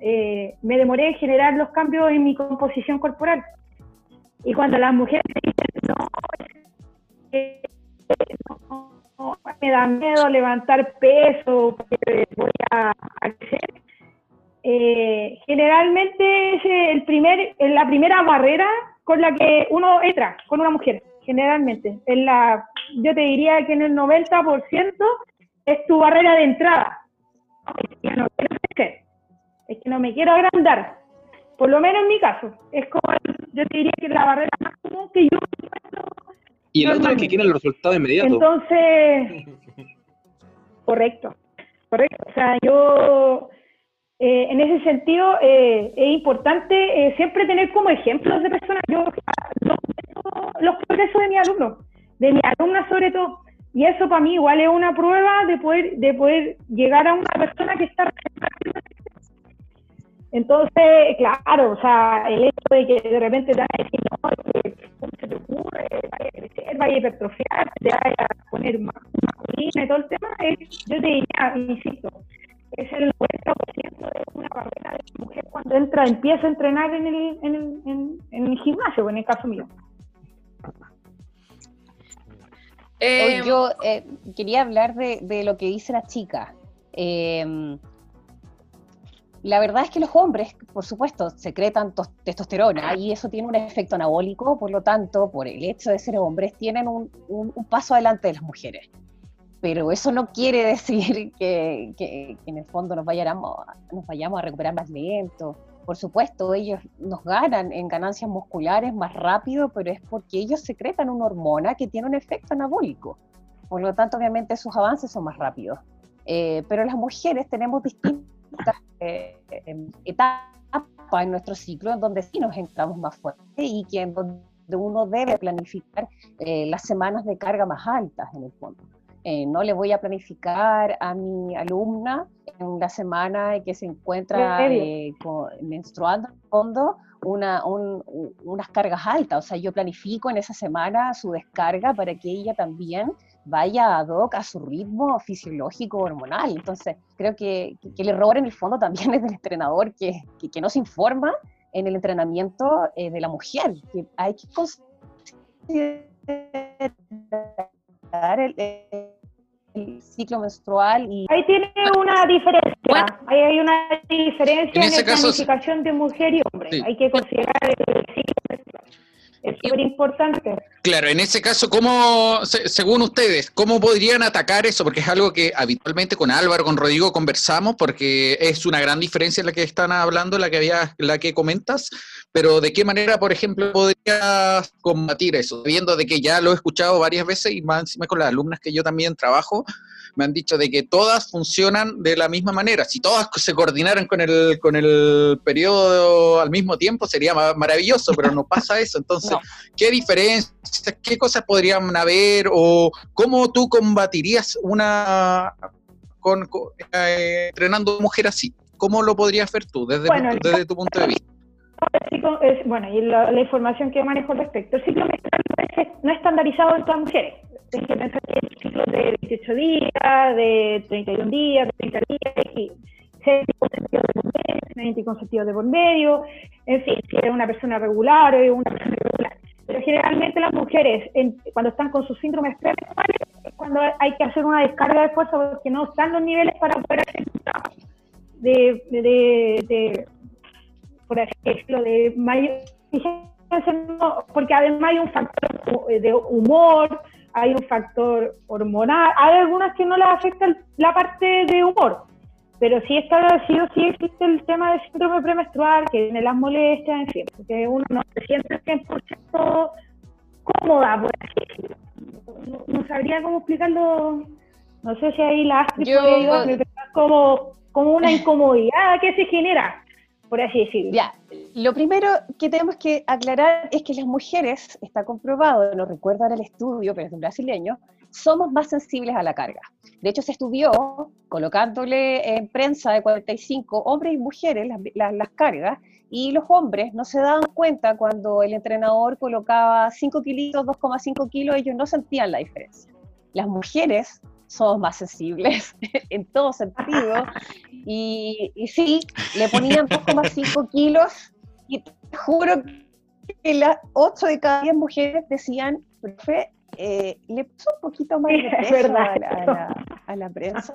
eh, me demoré en generar los cambios en mi composición corporal. Y cuando las mujeres dicen, no, eh, no, no, me da miedo levantar peso porque voy a, a crecer, eh, generalmente es el primer, la primera barrera con la que uno entra con una mujer, generalmente. Es la, yo te diría que en el 90% es tu barrera de entrada. Es que no quiero crecer, es que no me quiero agrandar. Por lo menos en mi caso, es como, yo te diría que la barrera más común que yo Y el otro es que quieren los resultados inmediatos. entonces, correcto, correcto. O sea, yo, eh, en ese sentido, eh, es importante eh, siempre tener como ejemplos de personas. Yo documento los progresos de mis alumnos, de mis alumnas sobre todo. Y eso para mí igual es una prueba de poder, de poder llegar a una persona que está entonces, claro, o sea, el hecho de que de repente te van a decir, no, que, ¿cómo se te ocurre? Vaya a crecer, vaya a hipertrofiar, te vaya a poner más masculina y todo el tema, es, yo te diría, insisto, es el 90% de una barrera de mujer cuando entra, empieza a entrenar en el, en el, en, en el gimnasio, en el caso mío. Eh, yo eh, quería hablar de, de lo que dice la chica. Eh, la verdad es que los hombres, por supuesto, secretan tos- testosterona y eso tiene un efecto anabólico, por lo tanto, por el hecho de ser hombres, tienen un, un- un paso adelante de las mujeres. Pero eso no quiere decir que, que- que en el fondo nos vayamos, nos vayamos a recuperar más lento. Por supuesto, ellos nos ganan en ganancias musculares más rápido, pero es porque ellos secretan una hormona que tiene un efecto anabólico. Por lo tanto, obviamente sus avances son más rápidos. Eh, pero las mujeres tenemos distintas eh, em, etapas en nuestro ciclo en donde sí nos entramos más fuerte y que en donde uno debe planificar eh, las semanas de carga más altas en el fondo. Eh, no le voy a planificar a mi alumna en la semana que se encuentra eh, con- menstruando en el fondo una, un- unas cargas altas. O sea, yo planifico en esa semana su descarga para que ella también vaya ad hoc a su ritmo fisiológico hormonal. Entonces, creo que, que el error en el fondo también es del entrenador que, que, que no se informa en el entrenamiento eh, de la mujer, que hay que considerar el, el ciclo menstrual y Ahí tiene una diferencia, Bueno. ahí hay una diferencia En la caso, planificación de mujer y hombre. Sí. Hay que considerar el ciclo menstrual. Es súper importante. Claro, en ese caso, ¿cómo, se- según ustedes, cómo podrían atacar eso? Porque es algo que habitualmente con Álvaro, con Rodrigo conversamos, porque es una gran diferencia la que están hablando, la que había, la que comentas, pero ¿de qué manera, por ejemplo, podrías combatir eso? Viendo de que ya lo he escuchado varias veces y más encima con las alumnas que yo también trabajo, me han dicho de que todas funcionan de la misma manera. Si todas se coordinaran con el, con el periodo al mismo tiempo, sería ma- maravilloso, pero no pasa eso. Entonces, No. ¿qué diferencias, qué cosas podrían haber o cómo tú combatirías una con, con- eh, entrenando mujer así? ¿Cómo lo podrías ver tú desde, Bueno, tu, desde tu punto de vista? Bueno, y la, la información que manejo al respecto. El ciclo menstrual no es, no es estandarizado en todas las mujeres. Tienes que pensar que hay ciclos de 28 días, de 31 días, de 30 días, y si hay de por medio, de por medio, en fin, si es una persona regular o es una persona irregular. Pero generalmente las mujeres, en- cuando están con sus síndromes premenstruales, es cuando hay que hacer una descarga de fuerza porque no están los niveles para poder hacer un trabajo de, de, de- de- por así decirlo, de mayor porque además hay un factor de humor, hay un factor hormonal, hay algunas que no les afecta la parte de humor, pero sí está agradecido, sí existe el tema del síndrome premenstrual, que tiene las molestias, en fin, porque uno no se siente 100% cómoda, por así decirlo. No, no sabría cómo explicarlo, no sé si ahí la Astrid puede ayudarme, pero es como, como una incomodidad que se genera, por así decirlo. Ya, lo primero que tenemos que aclarar es que las mujeres, está comprobado, lo recuerdan el estudio, pero es un brasileño, somos más sensibles a la carga. De hecho, se estudió colocándole en prensa de 45 hombres y mujeres las, las- las cargas, y los hombres no se daban cuenta cuando el entrenador colocaba 5 kilitos, 2,5 kilos, ellos no sentían la diferencia. Las mujeres somos más sensibles en todo sentido, y, y sí, le ponían 2,5 kilos y te juro que las 8 de cada 10 mujeres decían, profe, eh, le puso un poquito más de Es peso verdad a, la, a la- a la prensa.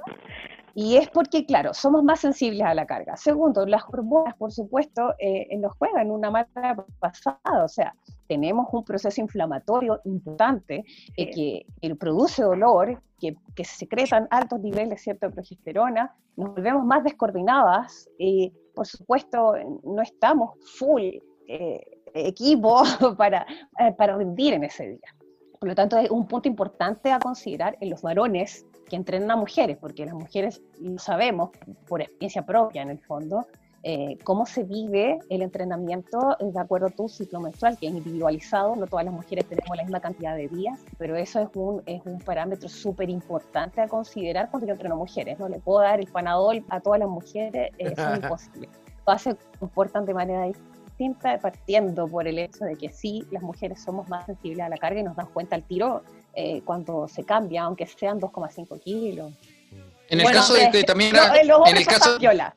Y es porque, claro, somos más sensibles a la carga. Segundo, las hormonas, por supuesto, eh, nos juegan una mala pasada. O sea, tenemos un proceso inflamatorio importante eh, que, que produce dolor, que, que secretan altos niveles ¿cierto? de progesterona, nos volvemos más descoordinadas y, por supuesto, no estamos full eh, equipo para, eh, para rendir en ese día. Por lo tanto, es un punto importante a considerar en los varones que entrenan a mujeres, porque las mujeres lo sabemos por experiencia propia en el fondo, eh, cómo se vive el entrenamiento eh, de acuerdo a tu ciclo menstrual, que es individualizado, no todas las mujeres tenemos la misma cantidad de días, pero eso es un, es un parámetro súper importante a considerar cuando yo entreno mujeres. No le puedo dar el panadol a todas las mujeres, eh, eso es imposible. Todas se comportan de manera distinta, partiendo por el hecho de que sí, las mujeres somos más sensibles a la carga y nos dan cuenta al tiro eh, cuando se cambia, aunque sean 2,5 kilos. En el Bueno, caso de que también, no, los en el caso, más piola.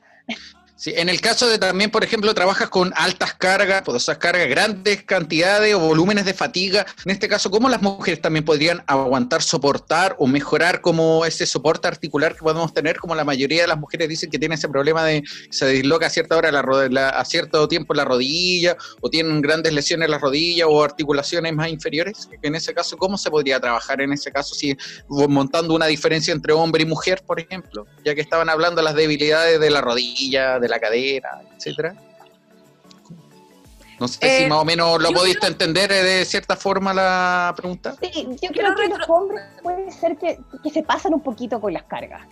Sí, en el caso de también, por ejemplo, trabajas con altas cargas, cargas, grandes cantidades o volúmenes de fatiga. En este caso, ¿cómo las mujeres también podrían aguantar, soportar o mejorar como ese soporte articular que podemos tener? Como la mayoría de las mujeres dicen que tienen ese problema de se disloca a cierta hora, la, la- a cierto tiempo la rodilla o tienen grandes lesiones en las rodillas o articulaciones más inferiores. En ese caso, ¿cómo se podría trabajar en ese caso si montando una diferencia entre hombre y mujer, por ejemplo? Ya que estaban hablando de las debilidades de la rodilla, de la cadera, etcétera. No sé si Eh, más o menos lo pudiste entender eh, de cierta forma la pregunta. Sí, yo creo que los hombres puede ser que, que se pasan un poquito con las cargas.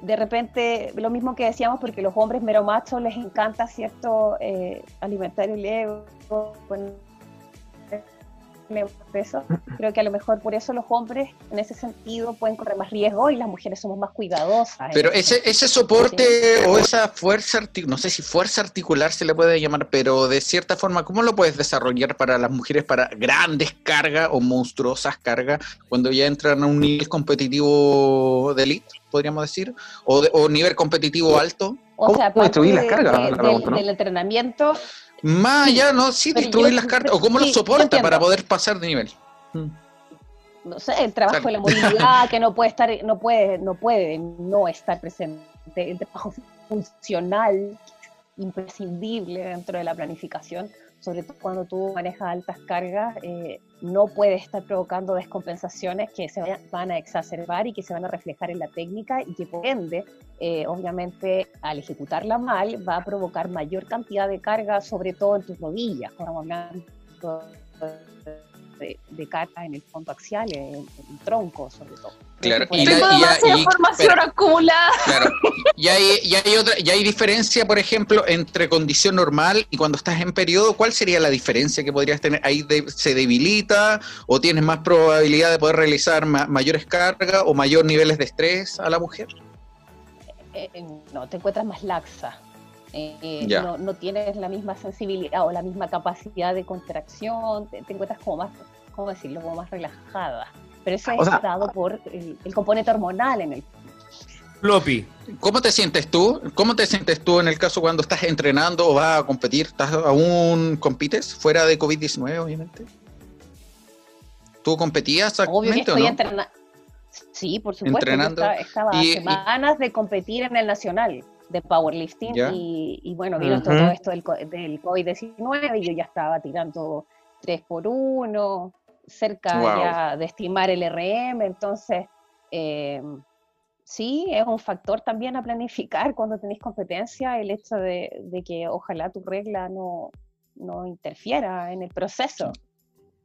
De repente, lo mismo que decíamos, porque los hombres mero machos les encanta, ¿cierto?, eh, alimentar el ego, peso. Creo que a lo mejor por eso los hombres, en ese sentido, pueden correr más riesgo y las mujeres somos más cuidadosas. Pero ese ese, soporte o esa fuerza, no sé si fuerza articular se le puede llamar, pero de cierta forma, ¿cómo lo puedes desarrollar para las mujeres para grandes cargas o monstruosas cargas cuando ya entran a un nivel competitivo de elite, podríamos decir? ¿O, de- o nivel competitivo alto? O sea, ¿Cómo distribuir parte las cargas? de- La del- pregunta, ¿no? del entrenamiento Más Sí, allá, ¿no? Sí, distribuir yo- las cartas. ¿O cómo lo sí, soporta para poder pasar de nivel? no sé, el trabajo de la movilidad que no puede estar, no puede, no puede no estar presente, el trabajo funcional imprescindible dentro de la planificación, sobre todo cuando tú manejas altas cargas, eh, no puede estar provocando descompensaciones que se van a exacerbar y que se van a reflejar en la técnica y que por ende, eh, obviamente, al ejecutarla mal, va a provocar mayor cantidad de carga, sobre todo en tus rodillas, estamos hablando de carga en el fondo axial, en el tronco sobre todo. Claro, y la- y- y- información espera. acumulada. Claro. Y hay, y hay otra, y hay diferencia, por ejemplo, entre condición normal y cuando estás en periodo. ¿Cuál sería la diferencia que podrías tener? ¿Ahí de- se debilita o tienes más probabilidad de poder realizar ma- mayores cargas o mayor niveles de estrés a la mujer? eh, eh, no, te encuentras más laxa. Eh, no, no tienes la misma sensibilidad o la misma capacidad de contracción, te, te encuentras como más, ¿cómo decirlo?, como más relajada. Pero eso O es sea- dado por el, el componente hormonal en el floppy. ¿Cómo te sientes tú? ¿Cómo te sientes tú en el caso cuando estás entrenando o vas a competir? ¿Estás aún compites fuera de COVID-19, obviamente? ¿Tú competías Obvio que actualmente o estoy no? entrenando. Sí, por supuesto. yo Entrenando. Estaba, estaba Y- semanas de competir en el nacional de powerlifting Ya. y, y bueno, vino todo esto del, co- del COVID-19 y yo ya estaba tirando 3 por 1 cerca Wow. ya de estimar el RM, entonces eh, sí, es un factor también a planificar cuando tenéis competencia, el hecho de, de que ojalá tu regla no, no interfiera en el proceso.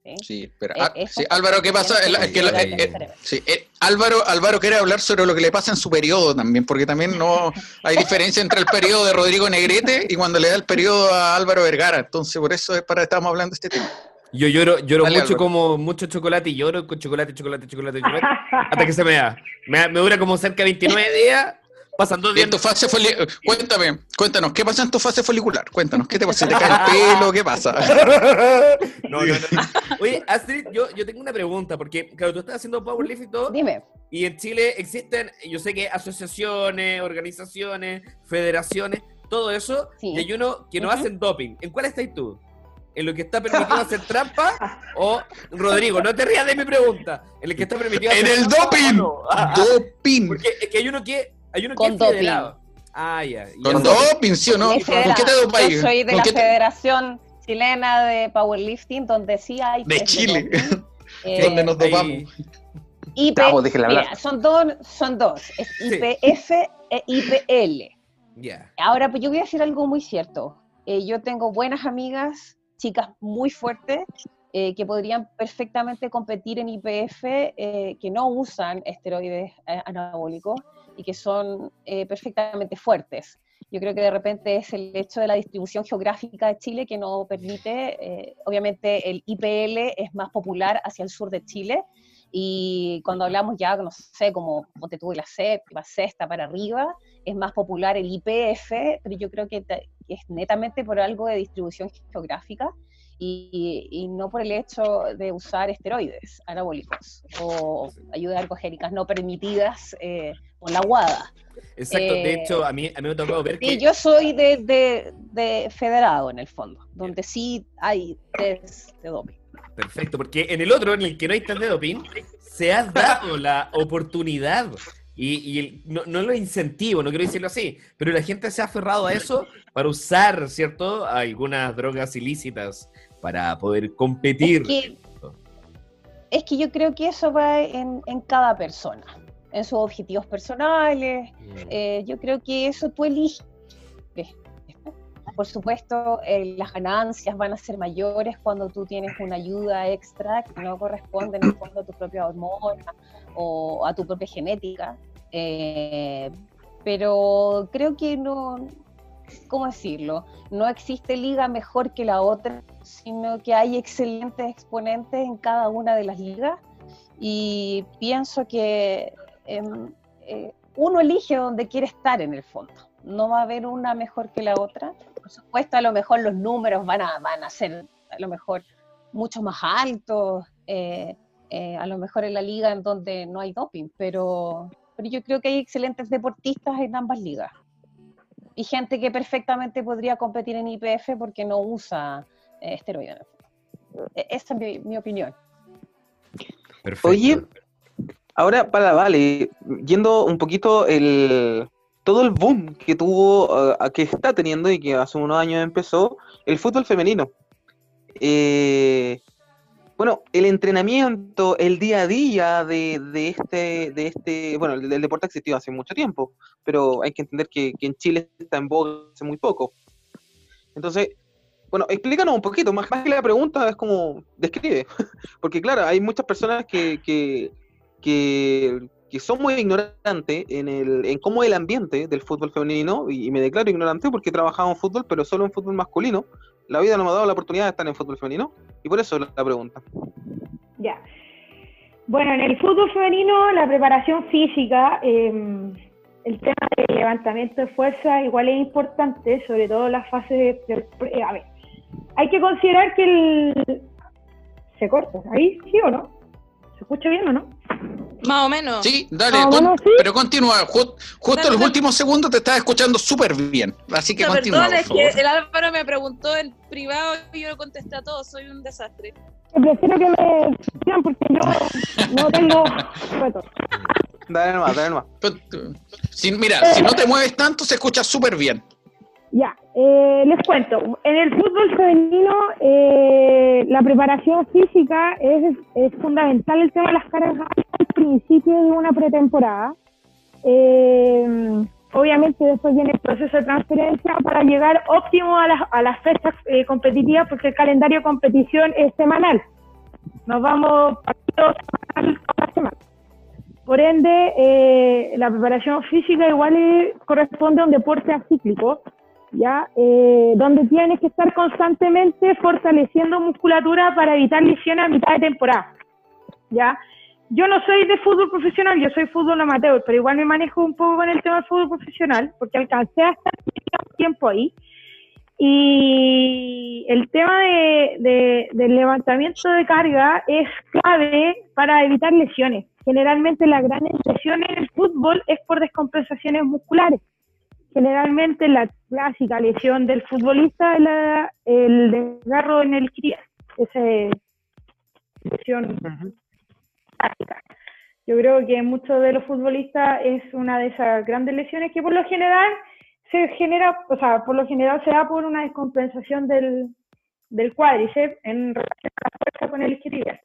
¿Sí? Sí, pero Eh, ah, sí, Álvaro, ¿qué pasa? eh, sí, eh, Álvaro, Álvaro quiere hablar sobre lo que le pasa en su periodo también, porque también no hay diferencia entre el periodo de Rodrigo Negrete y cuando le da el periodo a Álvaro Vergara. Entonces, por eso es para estamos hablando de este tema. Yo lloro, lloro Dale, mucho Álvaro. como mucho chocolate y lloro con chocolate, chocolate, chocolate, chocolate, hasta que se me da. Me, da- me dura como cerca de 29 días, pasan dos Y días. en tu fase foli- Cuéntame, cuéntanos, ¿qué pasa en tu fase folicular? Cuéntanos, ¿qué te pasa? ¿Se te cae el pelo? ¿Qué pasa? No, no, no. Oye, Astrid, yo, yo tengo una pregunta, porque claro, tú estás haciendo powerlifting y todo, Dime. y en Chile existen, yo sé que asociaciones, organizaciones, federaciones, todo eso, Sí. y hay uno que no Ujú. hacen doping. ¿En cuál estás tú? ¿En lo que está permitido hacer trampa? O, Rodrigo, no te rías de mi pregunta. ¿En el que está permitido ¡En hacer el trampa o doping! no? ¡Doping! Porque es que hay uno que, hay uno que Con es doping. federado. Ah, ya. ¿Con doping, sí o no? Soy de ¿Con la te- Federación Chilena de Powerlifting, donde sí hay. De test Chile. Eh, ¿Dónde nos dopamos? IP, mira, son dos, son dos, es Sí. IPF e IPL. Ya. Ahora, pues yo voy a decir algo muy cierto. Eh, yo tengo buenas amigas, chicas muy fuertes, eh, que podrían perfectamente competir en IPF, eh, que no usan esteroides anabólicos y que son eh, perfectamente fuertes. Yo creo que de repente es el hecho de la distribución geográfica de Chile que no permite, eh, obviamente el IPL es más popular hacia el sur de Chile, y cuando hablamos ya, no sé, como ponte tú la séptima, sexta para arriba, es más popular el IPF, pero yo creo que es netamente por algo de distribución geográfica y, y no por el hecho de usar esteroides anabólicos o ayudas alcogénicas no permitidas eh, con la guada. Exacto. de Eh, hecho, a mí, a mí me ha tocado ver que... yo soy de, de- de federado en el fondo, donde sí hay test de doping. Perfecto, porque en el otro, en el que no hay test de doping, se ha dado la oportunidad y, y el- no, no lo incentivo, no quiero decirlo así, pero la gente se ha aferrado a eso para usar, ¿cierto?, algunas drogas ilícitas para poder competir. Es que- Es que yo creo que eso va en, en cada persona, en sus objetivos personales. eh, yo creo que eso tú eliges. Por supuesto, eh, las ganancias van a ser mayores cuando tú tienes una ayuda extra que no corresponde en el fondo a tu propia hormona o a tu propia genética. Eh, pero creo que no, ¿cómo decirlo? No existe liga mejor que la otra, sino que hay excelentes exponentes en cada una de las ligas y pienso que em, eh, uno elige donde quiere estar en el fondo. No va a haber una mejor que la otra. Por supuesto, a lo mejor los números van a, van a ser a lo mejor mucho más altos, eh, eh, a lo mejor en la liga en donde no hay doping, pero, pero yo creo que hay excelentes deportistas en ambas ligas. Y gente que perfectamente podría competir en IPF porque no usa esteroides. E- Esa es mi, mi opinión. Perfecto. Oye, ahora para Vale, yendo un poquito el todo el boom que tuvo, eh, que está teniendo y que hace unos años empezó, el fútbol femenino. Eh, bueno, el entrenamiento, el día a día de, de este, de este, bueno, el, el deporte ha existido hace mucho tiempo, pero hay que entender que, que en Chile está en boga hace muy poco. Entonces, bueno, explícanos un poquito, más, que la pregunta es como, describe, porque claro, hay muchas personas que, que, que, son muy ignorantes en, el, en cómo es el ambiente del fútbol femenino, y, me declaro ignorante porque he trabajado en fútbol, pero solo en fútbol masculino. La vida no me ha dado la oportunidad de estar en fútbol femenino, y por eso la, pregunta. Ya. Bueno, en el fútbol femenino, la preparación física, eh, el tema del levantamiento de fuerza igual es importante, sobre todo las fases de... de- a ver, hay que considerar que el... ¿Se corta? ¿Ahí sí o no? ¿Se escucha bien o no? Más o menos. Sí, dale, con- bueno, sí. pero continúa. Ju- justo en los últimos segundos te estaba escuchando súper bien. Así que No, continúa, perdón, por es favor. que el Álvaro me preguntó en privado y yo no contesté a todo, soy un desastre. Prefiero que me sigan porque yo no tengo. Dale nomás, dale nomás. Si- mira, si no te mueves tanto, se escucha súper bien. Ya, eh, les cuento. En el fútbol femenino, eh, la preparación física es, fundamental el tema de las cargas al principio de una pretemporada. Eh, obviamente después viene el proceso de transferencia para llegar óptimo a las, a las fechas eh, competitivas porque el calendario de competición es semanal. Nos vamos partido semanal cada semana. Por ende, eh, la preparación física igual corresponde a un deporte acíclico, ¿ya? Eh, donde tienes que estar constantemente fortaleciendo musculatura para evitar lesiones a mitad de temporada, ¿ya? Yo no soy de fútbol profesional, yo soy fútbol amateur, pero igual me manejo un poco con el tema del fútbol profesional, porque alcancé a estar tiempo ahí. Y el tema de, de- del levantamiento de carga es clave para evitar lesiones. Generalmente la gran lesión en el fútbol es por descompensaciones musculares. Generalmente la clásica lesión del futbolista es la- el desgarro en el isquiotibial. Esa es lesión clásica. Yo creo que en muchos de los futbolistas es una de esas grandes lesiones que por lo general se genera, o sea, por lo general se da por una descompensación del, del cuádriceps en relación a la fuerza con el isquiotibial.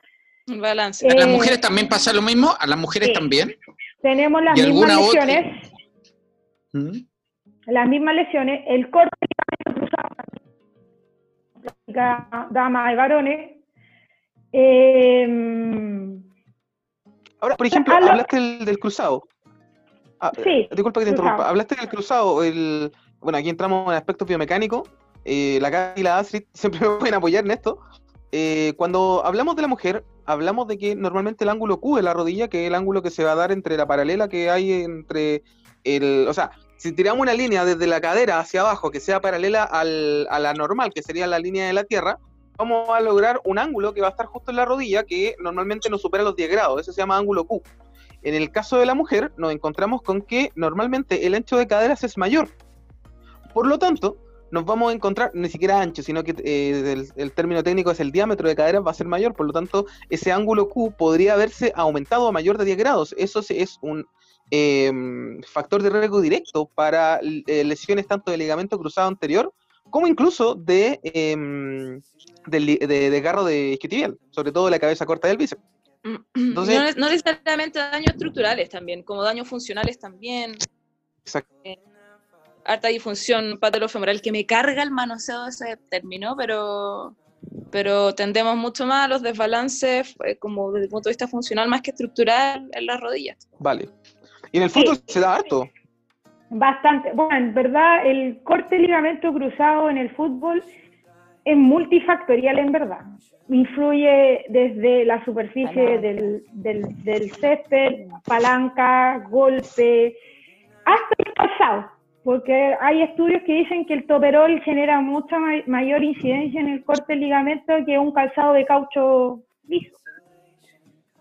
Un balance. ¿A las Eh, mujeres también pasa lo mismo? ¿A las mujeres sí. también? Tenemos las ¿Y mismas lesiones, ¿Mm? Las mismas lesiones, el corte de ligamento cruzado, damas y varones. Eh, Ahora, por ejemplo, lo- hablaste del, del cruzado. Ah, Sí, disculpa que te cruzado. interrumpa. Hablaste del cruzado. El, bueno, aquí entramos en aspectos biomecánicos. Eh, la Gaby y la Astrid siempre me pueden apoyar en esto. Eh, cuando hablamos de la mujer, hablamos de que normalmente el ángulo Q de la rodilla, que es el ángulo que se va a dar entre la paralela que hay entre el. O sea, si tiramos una línea desde la cadera hacia abajo que sea paralela al- a la normal, que sería la línea de la tierra, vamos a lograr un ángulo que va a estar justo en la rodilla que normalmente no supera los 10 grados. Eso se llama ángulo Q. En el caso de la mujer, nos encontramos con que normalmente el ancho de caderas es mayor. Por lo tanto, nos vamos a encontrar, ni siquiera ancho, sino que eh, el, el término técnico es el diámetro de caderas va a ser mayor. Por lo tanto, ese ángulo Q podría haberse aumentado a mayor de 10 grados. Eso es un eh, factor de riesgo directo para eh, lesiones tanto de ligamento cruzado anterior como incluso de, em, del li- de desgarro de isquiotibial, sobre todo de la cabeza corta del bíceps. Entonces- no, ne- no necesariamente daños estructurales también, como daños funcionales también. Exacto. Harta disfunción patolofemoral que me carga el manoseo de ese término, pero, pero tendemos mucho más a los desbalances eh, como desde el punto de vista funcional más que estructural en las rodillas. Vale. Y en el fútbol se da harto. Bastante. Bueno, en verdad, el corte de ligamento cruzado en el fútbol es multifactorial, en verdad. Influye desde la superficie del, del, del césped, palanca, golpe, hasta el calzado. Porque hay estudios que dicen que el toperol genera mucha ma- mayor incidencia en el corte de ligamento que un calzado de caucho liso.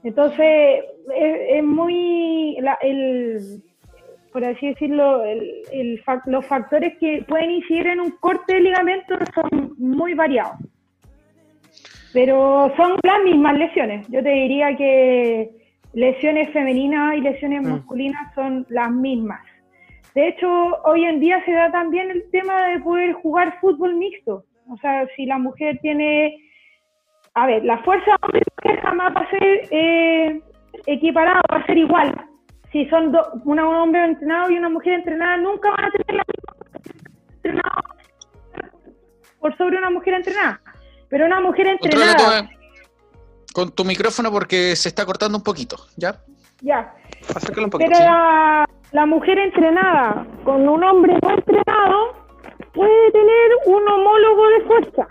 Entonces, es, es muy. la- el, por así decirlo, el, el fac- los factores que pueden incidir en un corte de ligamento son muy variados. Pero son las mismas lesiones. Yo te diría que lesiones femeninas y lesiones Mm. masculinas son las mismas. De hecho, hoy en día se da también el tema de poder jugar fútbol mixto. O sea, si la mujer tiene... A ver, la fuerza hombre y mujer jamás va a ser eh, equiparada, va a ser igual. Si son do- una- un hombre entrenado y una mujer entrenada, nunca van a tener la misma entrenado por sobre una mujer entrenada. Pero una mujer entrenada, tu- con tu micrófono porque se está cortando un poquito, ¿ya? ya, Acércalo un poquito. Pero la, la mujer entrenada con un hombre no entrenado puede tener un homólogo de fuerza.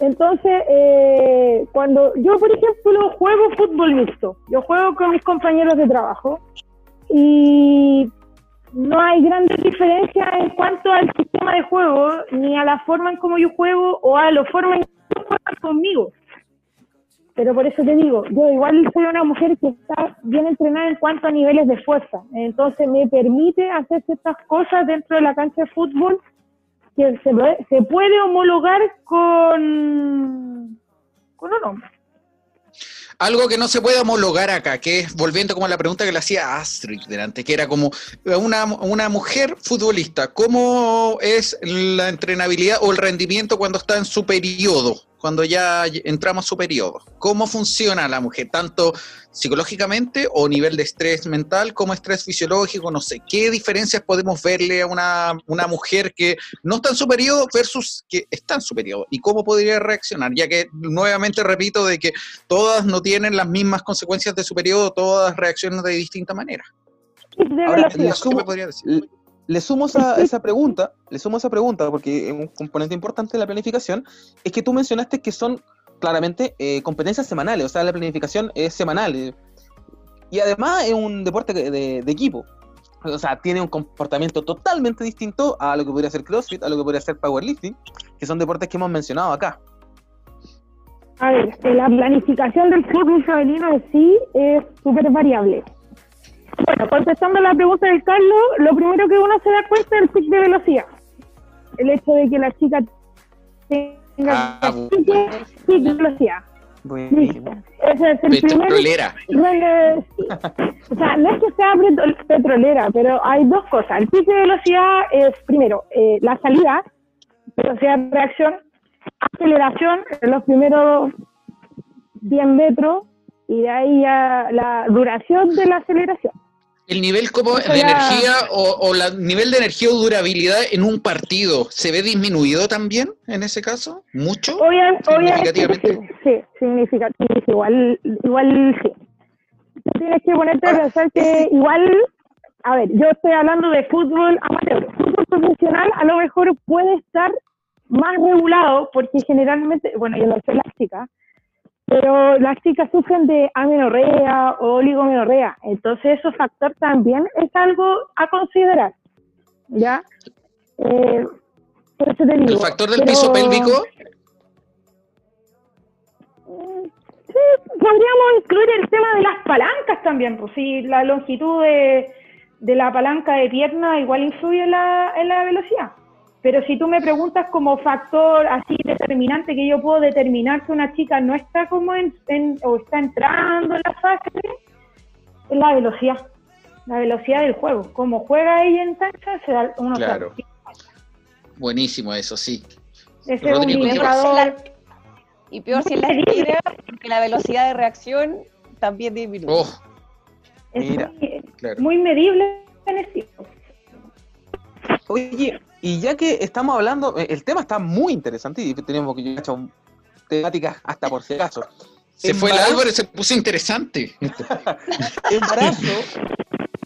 Entonces, eh, cuando yo, por ejemplo, juego fútbol mixto, yo juego con mis compañeros de trabajo y no hay grandes diferencias en cuanto al sistema de juego, ni a la forma en cómo yo juego o a la forma en cómo juegan conmigo. pero por eso te digo, yo igual soy una mujer que está bien entrenada en cuanto a niveles de fuerza, entonces me permite hacer ciertas cosas dentro de la cancha de fútbol se, puede- homologar con, con un hombre. Algo que no se puede homologar acá, que es volviendo como a la pregunta que le hacía Astrid delante, que era como una, una mujer futbolista, ¿cómo es la entrenabilidad o el rendimiento cuando está en su periodo? Cuando ya entramos a su periodo. ¿Cómo funciona la mujer? Tanto psicológicamente o nivel de estrés mental como estrés fisiológico, no sé. ¿Qué diferencias podemos verle a una, una mujer que no está en su periodo versus que está en su periodo? ¿Y cómo podría reaccionar? Ya que nuevamente repito de que todas no tienen las mismas consecuencias de su periodo, todas reaccionan de distinta manera. De Ahora, velocidad. le ¿Qué sumo, me podría decir? Le- sumo esa, esa pregunta, le sumo esa pregunta, porque es un componente importante de la planificación, es que tú mencionaste que son claramente eh, competencias semanales, o sea, la planificación es semanal. eh, y además es un deporte de, de equipo. O sea, tiene un comportamiento totalmente distinto a lo que podría ser CrossFit, a lo que podría ser Powerlifting, que son deportes que hemos mencionado acá. A ver, la planificación del fútbol femenino en sí es súper variable. Bueno, contestando la pregunta de Carlos, lo primero que uno se da cuenta es el pic de velocidad. El hecho de que la chica tenga Ah, pic de- velocidad. Ese es el Petrolera. O sea, no es que sea petro- petrolera, pero hay dos cosas. El pic de velocidad es, primero, eh, la salida, velocidad de reacción, aceleración en los primeros 10 metros y de ahí ya la duración de la aceleración. El nivel como de ya- energía o, o la nivel de energía o durabilidad en un partido, ¿se ve disminuido también en ese caso? ¿Mucho? Obvia- obviamente Significativamente. sí, sí, significa, significa igual, igual sí. Tú tienes que ponerte a pensar que igual, a ver, yo estoy hablando de fútbol amateur, fútbol profesional a lo mejor puede estar más regulado porque generalmente, bueno, yo no soy las chicas, pero las chicas sufren de amenorrea o oligomenorrea, entonces ese factor también es algo a considerar, ¿ya? Eh, por eso te ¿El factor del pero- piso pélvico? Sí, podríamos incluir el tema de las palancas también, pues sí, la longitud de, de la palanca de pierna igual influye en la, en la velocidad. Pero si tú me preguntas como factor así determinante que yo puedo determinar que una chica no está como en, en- o está entrando en la fase, es la velocidad, la velocidad del juego. Como juega ella en cancha, se da uno Claro. Buenísimo eso, sí. Ese es un Rodrigo, ¿qué indicador. Y peor si es la esquina, porque la velocidad de reacción también disminuye. Oh, es Mira, muy, claro. muy medible en el tiempo. Oye, y ya que estamos hablando, eh, el tema está muy interesante y tenemos que he hecho temáticas hasta por si acaso. Se fue el Álvaro y se puso interesante. Embarazo,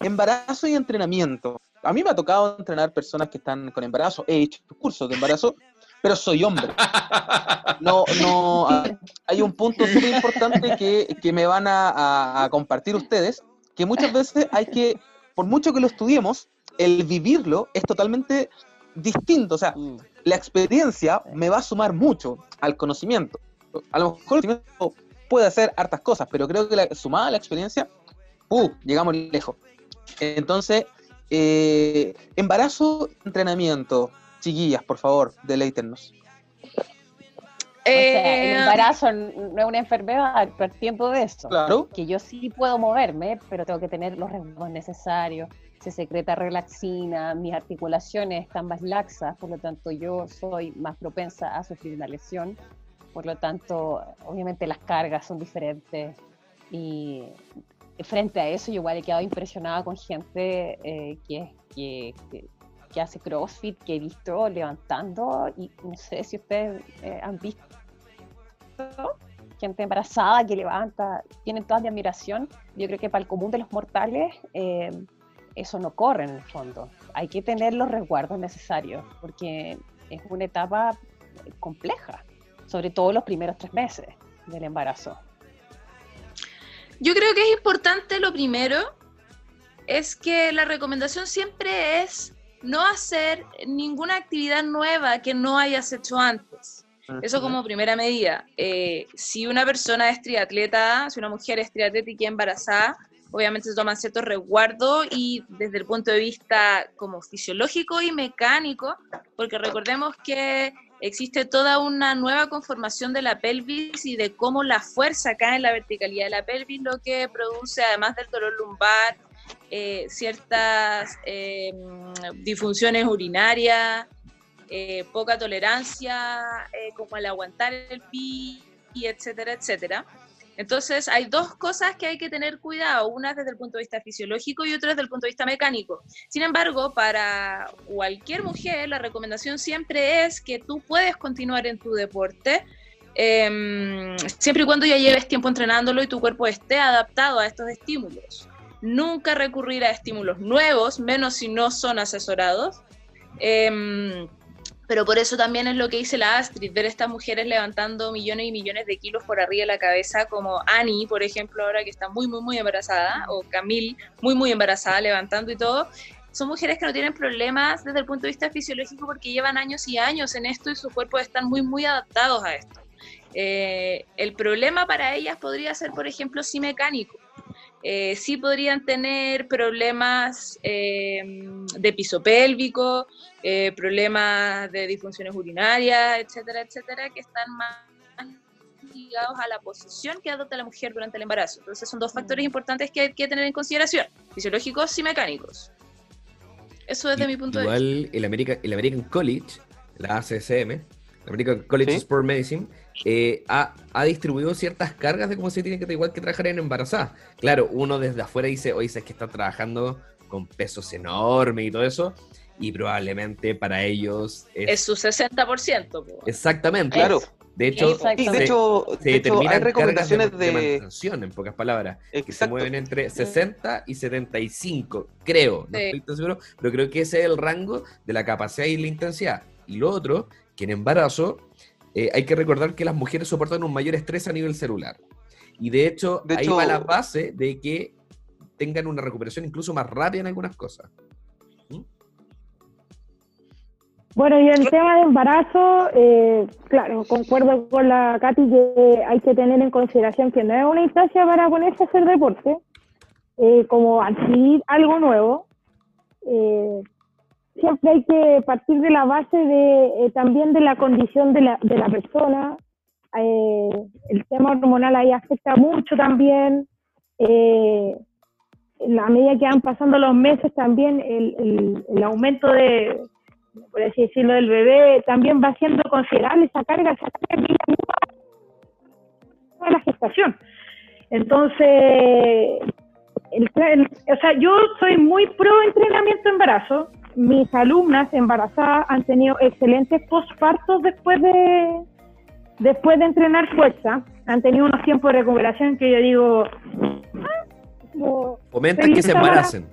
embarazo y entrenamiento. A mí me ha tocado entrenar personas que están con embarazo. He hecho cursos de embarazo, pero soy hombre. No, no. hay- Hay un punto súper importante que, que me van a, a- a compartir ustedes, que muchas veces hay que, por mucho que lo estudiemos, el vivirlo es totalmente distinto. O sea, la experiencia me va a sumar mucho al conocimiento. A lo mejor el conocimiento puede hacer hartas cosas, pero creo que la, sumada a la experiencia, uh, llegamos lejos. Entonces, eh, embarazo, entrenamiento. Chiquillas, por favor, deleítennos. O sea, el Eh, embarazo no es una enfermedad, por tiempo de eso. Claro. Que yo sí puedo moverme, pero tengo que tener los resguardos necesarios. Se secreta relaxina, mis articulaciones están más laxas, por lo tanto yo soy más propensa a sufrir una lesión. Por lo tanto, obviamente las cargas son diferentes. Y frente a eso, yo igual he quedado impresionada con gente eh, que, que, que- que hace CrossFit, que he visto levantando, y no sé si ustedes eh, han visto gente embarazada que levanta, tienen toda mi admiración. Yo creo que para el común de los mortales eh, eso no corre en el fondo. Hay que tener los resguardos necesarios porque es una etapa compleja, sobre todo los primeros tres meses del embarazo. Yo creo que es importante lo primero, es que la recomendación siempre es no hacer ninguna actividad nueva que no hayas hecho antes. Eso como primera medida. Eh, si una persona es triatleta, si una mujer es triatleta y queda embarazada, obviamente se toman ciertos resguardos y desde el punto de vista como fisiológico y mecánico, porque recordemos que existe toda una nueva conformación de la pelvis y de cómo la fuerza cae en la verticalidad de la pelvis, lo que produce, además del dolor lumbar, eh, ciertas eh, disfunciones urinarias, eh, poca tolerancia eh, como al aguantar el pi, y etcétera, etcétera. Entonces hay dos cosas que hay que tener cuidado, una desde el punto de vista fisiológico y otra desde el punto de vista mecánico. Sin embargo, para cualquier mujer la recomendación siempre es que tú puedes continuar en tu deporte, em, siempre y cuando ya lleves tiempo entrenándolo y tu cuerpo esté adaptado a estos estímulos. Nunca recurrir a estímulos nuevos, menos si no son asesorados. Em, pero por eso también es lo que dice la Astrid, ver estas mujeres levantando millones y millones de kilos por arriba de la cabeza, como Annie, por ejemplo, ahora que está muy, muy, muy embarazada, o Camille, muy, muy embarazada, levantando y todo. Son mujeres que no tienen problemas desde el punto de vista fisiológico porque llevan años y años en esto y sus cuerpos están muy, muy adaptados a esto. Eh, el problema para ellas podría ser, por ejemplo, sí mecánico. Eh, sí podrían tener problemas eh, de piso pélvico, eh, problemas de disfunciones urinarias, etcétera, etcétera, que están más ligados a la posición que adopta la mujer durante el embarazo. Entonces son dos factores importantes que hay que tener en consideración, fisiológicos y mecánicos. Eso desde mi punto de vista. Igual el, American, el American College, la ACSM, American College Sí. of Sport Medicine, eh, ha, ha distribuido ciertas cargas de cómo se tiene que igual que trabajar en embarazada. Claro, uno desde afuera dice, oye, es que está trabajando con pesos enormes y todo eso, y probablemente para ellos es, Es su 60%. po. exactamente. Claro. De hecho, Exacto. Se- de hecho, se de hecho hay recomendaciones de, de. en pocas palabras, que se Exacto. mueven entre 60 y 75, creo, no Sí. estoy tan seguro, pero creo que ese es el rango de la capacidad y la intensidad. Y lo otro, que en embarazo eh, hay que recordar que las mujeres soportan un mayor estrés a nivel celular. Y de hecho, De ahí hecho- va la base de que tengan una recuperación incluso más rápida en algunas cosas. Bueno, y el tema de embarazo, eh, claro, concuerdo con la Katy que hay que tener en consideración que no es una instancia para ponerse a hacer deporte, eh, como adquirir algo nuevo. Eh, siempre hay que partir de la base de eh, también de la condición de la, de la persona. Eh, el tema hormonal ahí afecta mucho también. Eh, la medida que van pasando los meses también el, el- aumento de, por así decirlo, del bebé también va siendo considerable esa carga, esa carga que la gestación. Entonces, el, el- o sea, yo soy muy pro entrenamiento embarazo. Mis alumnas embarazadas han tenido excelentes postpartos después de después de entrenar fuerza. Han tenido unos tiempos de recuperación que yo digo, ah, como- que se lista para- embaracen.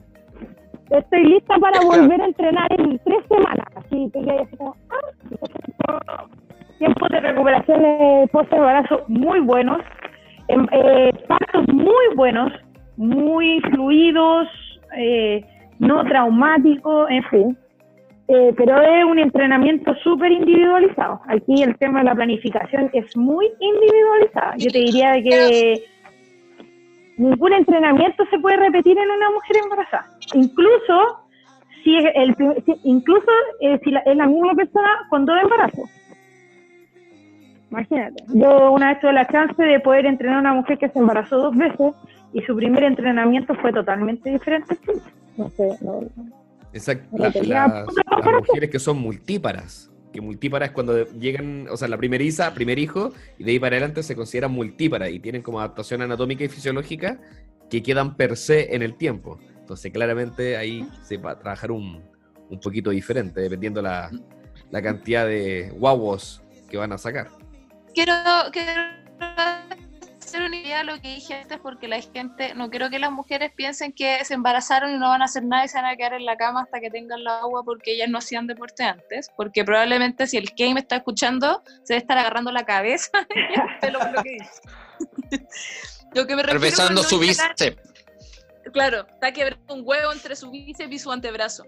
estoy lista para volver a entrenar en tres semanas. Así que es como, ah, tiempos de recuperación eh, post embarazo muy buenos, em- eh, partos muy buenos, muy fluidos, eh, no traumáticos, en fin. Eh, pero es un entrenamiento súper individualizado. Aquí el tema de la planificación es muy individualizada. Yo te diría de que ningún entrenamiento se puede repetir en una mujer embarazada. Incluso si es el incluso eh, si la- es la misma persona con dos embarazos. Imagínate. Yo una vez tuve la chance de poder entrenar a una mujer que se embarazó dos veces y su primer entrenamiento fue totalmente diferente. No sé, no- Exacto. La- las, mujeres que son multíparas. Que multíparas es cuando llegan, o sea, la primeriza, primer hijo, y de ahí para adelante se consideran multíparas y tienen como adaptación anatómica y fisiológica que quedan per se en el tiempo. Entonces, claramente ahí se va a trabajar un, un poquito diferente, dependiendo la, la cantidad de guaguos que van a sacar. quiero, quiero hacer una idea de lo que dije antes porque la gente, no quiero que las mujeres piensen que se embarazaron y no van a hacer nada y se van a quedar en la cama hasta que tengan la agua porque ellas no hacían deporte antes, porque probablemente si el Kay me está escuchando se debe estar agarrando la cabeza por lo que dice. Lo que me refiero su bíceps. Claro, está quebrando un huevo entre su bíceps y su antebrazo.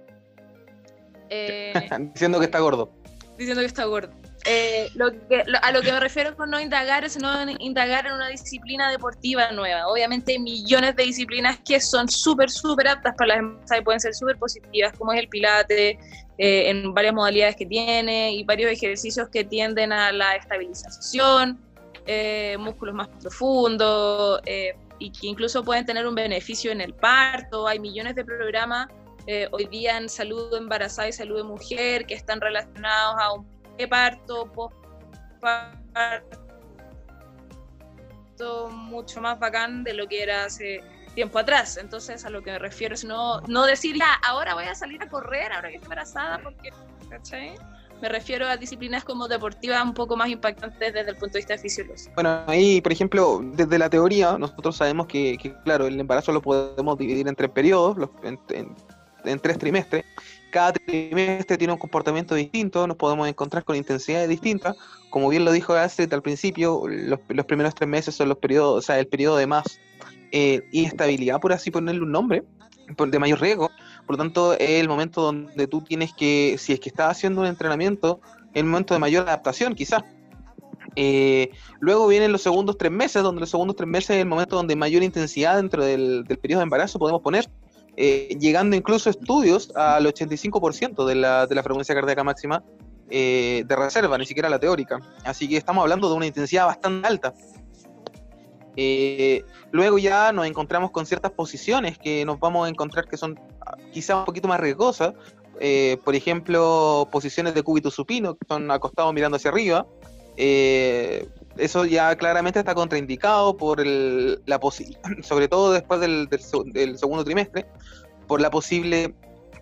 Eh, Diciendo que está gordo. diciendo que está gordo. Eh, lo que, lo- a lo que me refiero con no indagar es no indagar en una disciplina deportiva nueva. Obviamente hay millones de disciplinas que son súper, súper aptas para las embarazadas y pueden ser súper positivas, como es el pilate, eh, en varias modalidades que tiene y varios ejercicios que tienden a la estabilización, eh, músculos más profundos eh, y que incluso pueden tener un beneficio en el parto. Hay millones de programas eh, hoy día en salud embarazada y salud de mujer que están relacionados a un parto, posparto, mucho más bacán de lo que era hace tiempo atrás. Entonces, a lo que me refiero es no, no decir, ya, ahora voy a salir a correr, ahora que estoy embarazada, porque. Me refiero a disciplinas como deportivas un poco más impactantes desde el punto de vista fisiológico. Bueno, ahí, por ejemplo, desde la teoría, nosotros sabemos que, claro, el embarazo lo podemos dividir en tres periodos, en tres trimestres. Cada trimestre tiene un comportamiento distinto, nos podemos encontrar con intensidades distintas. Como bien lo dijo Astrid al principio, los, primeros tres meses son los periodos, o sea, el periodo de más eh, inestabilidad, por así ponerle un nombre, de mayor riesgo. Por lo tanto, es el momento donde tú tienes que, si es que estás haciendo un entrenamiento, es el momento de mayor adaptación, quizás. Eh, luego vienen los segundos tres meses, donde los segundos tres meses es el momento donde mayor intensidad dentro del periodo de embarazo podemos poner, eh, llegando incluso estudios al 85% de la, de la frecuencia cardíaca máxima eh, de reserva, ni siquiera la teórica. Así que estamos hablando de una intensidad bastante alta. Eh, luego ya nos encontramos con ciertas posiciones que nos vamos a encontrar que son ah, quizá un poquito más riesgosas. Por ejemplo, posiciones de cúbito supino, que son acostados mirando hacia arriba. Eso ya claramente está contraindicado por el, la sobre todo después del, del del segundo trimestre, por la posible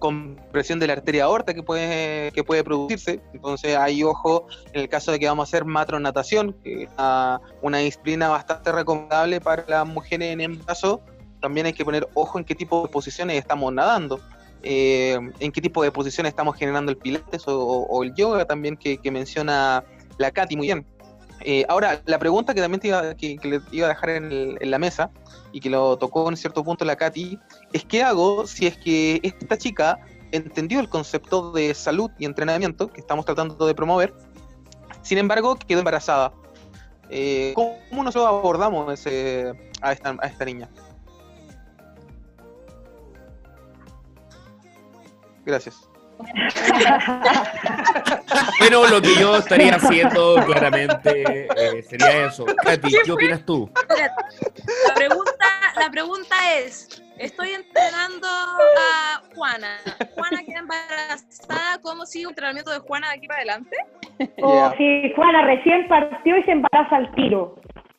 compresión de la arteria aorta que puede, que puede producirse. Entonces hay ojo en el caso de que vamos a hacer matronatación, que es una, disciplina bastante recomendable para las mujeres en embarazo. También hay que poner ojo en qué tipo de posiciones estamos nadando, eh, en qué tipo de posiciones estamos generando el pilates o, el yoga también que menciona la Katy muy bien. Eh, ahora, la pregunta que también te iba, que, que le iba a dejar en, la mesa y que lo tocó en cierto punto la Katy, es qué hago si es que esta chica entendió el concepto de salud y entrenamiento que estamos tratando de promover, sin embargo quedó embarazada. Eh, ¿Cómo nosotros abordamos ese, a esta niña? Gracias. Bueno, lo que yo estaría haciendo claramente eh, sería eso. Katy, ¿qué opinas tú? La pregunta, la pregunta es, estoy entrenando a Juana. Juana queda embarazada, ¿cómo sigue el entrenamiento de Juana de aquí para adelante? O Yeah. si Juana recién partió y se embaraza al tiro.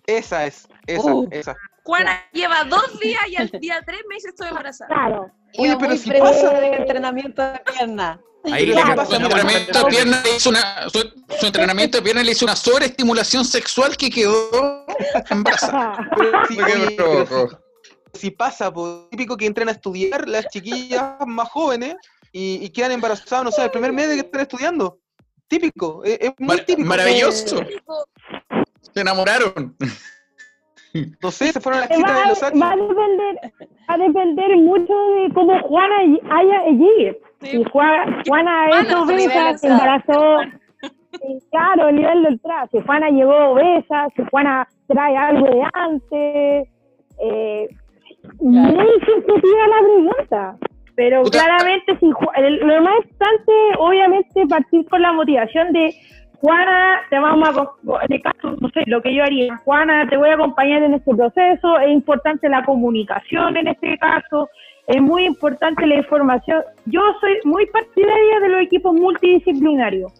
Esa es, esa, Uh. esa. Juana lleva dos días y al día tres me dice estoy embarazada. Claro. Oye, pero si fresca pasa- de entrenamiento de pierna. Ahí Pero lo ¿qué que- pasa? Su entrenamiento de pierna le hizo una, su, su entrenamiento de pierna le hizo una sobreestimulación sexual que quedó embarazada. Si- pasa, pues, típico que entran a estudiar las chiquillas más jóvenes y, y quedan embarazadas, no sé, el primer mes de que están estudiando. Típico, es, es muy Mar- típico. maravilloso. Se enamoraron. No sé, se fueron a las Va, citas de los va a depender, va a depender mucho de cómo Juana haya llegue. Si Juana, Juana es Juana, obesa, se embarazó. sí, Claro, el nivel del traje. Si Juana llegó obesa, si Juana trae algo de antes. Eh, Muy sensitiva la pregunta. Pero claramente, si, lo más importante, obviamente, partir con la motivación de Juana, te vamos a, en el caso, no sé, lo que yo haría, Juana, te voy a acompañar en este proceso, es importante la comunicación en este caso, es muy importante la información. Yo soy muy partidaria de los equipos multidisciplinarios,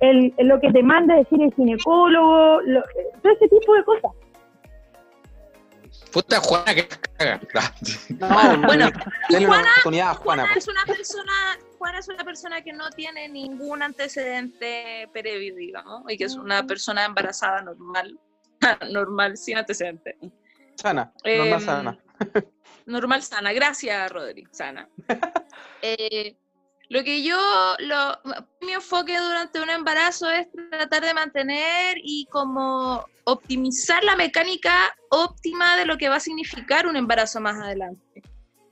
el, el- lo que te manda decir el ginecólogo, lo- todo ese tipo de cosas. Puta Juana que caga. No, Bueno, Juana- Juana. Juana pues. es una persona, Juana es una persona que no tiene ningún antecedente previo, digamos, y que es una persona embarazada normal, normal, sin antecedentes. Sana, Em, normal sana. Normal, sana. Gracias, Rodri. Sana. Eh, lo que yo, lo, mi enfoque durante un embarazo es tratar de mantener y como optimizar la mecánica óptima de lo que va a significar un embarazo más adelante.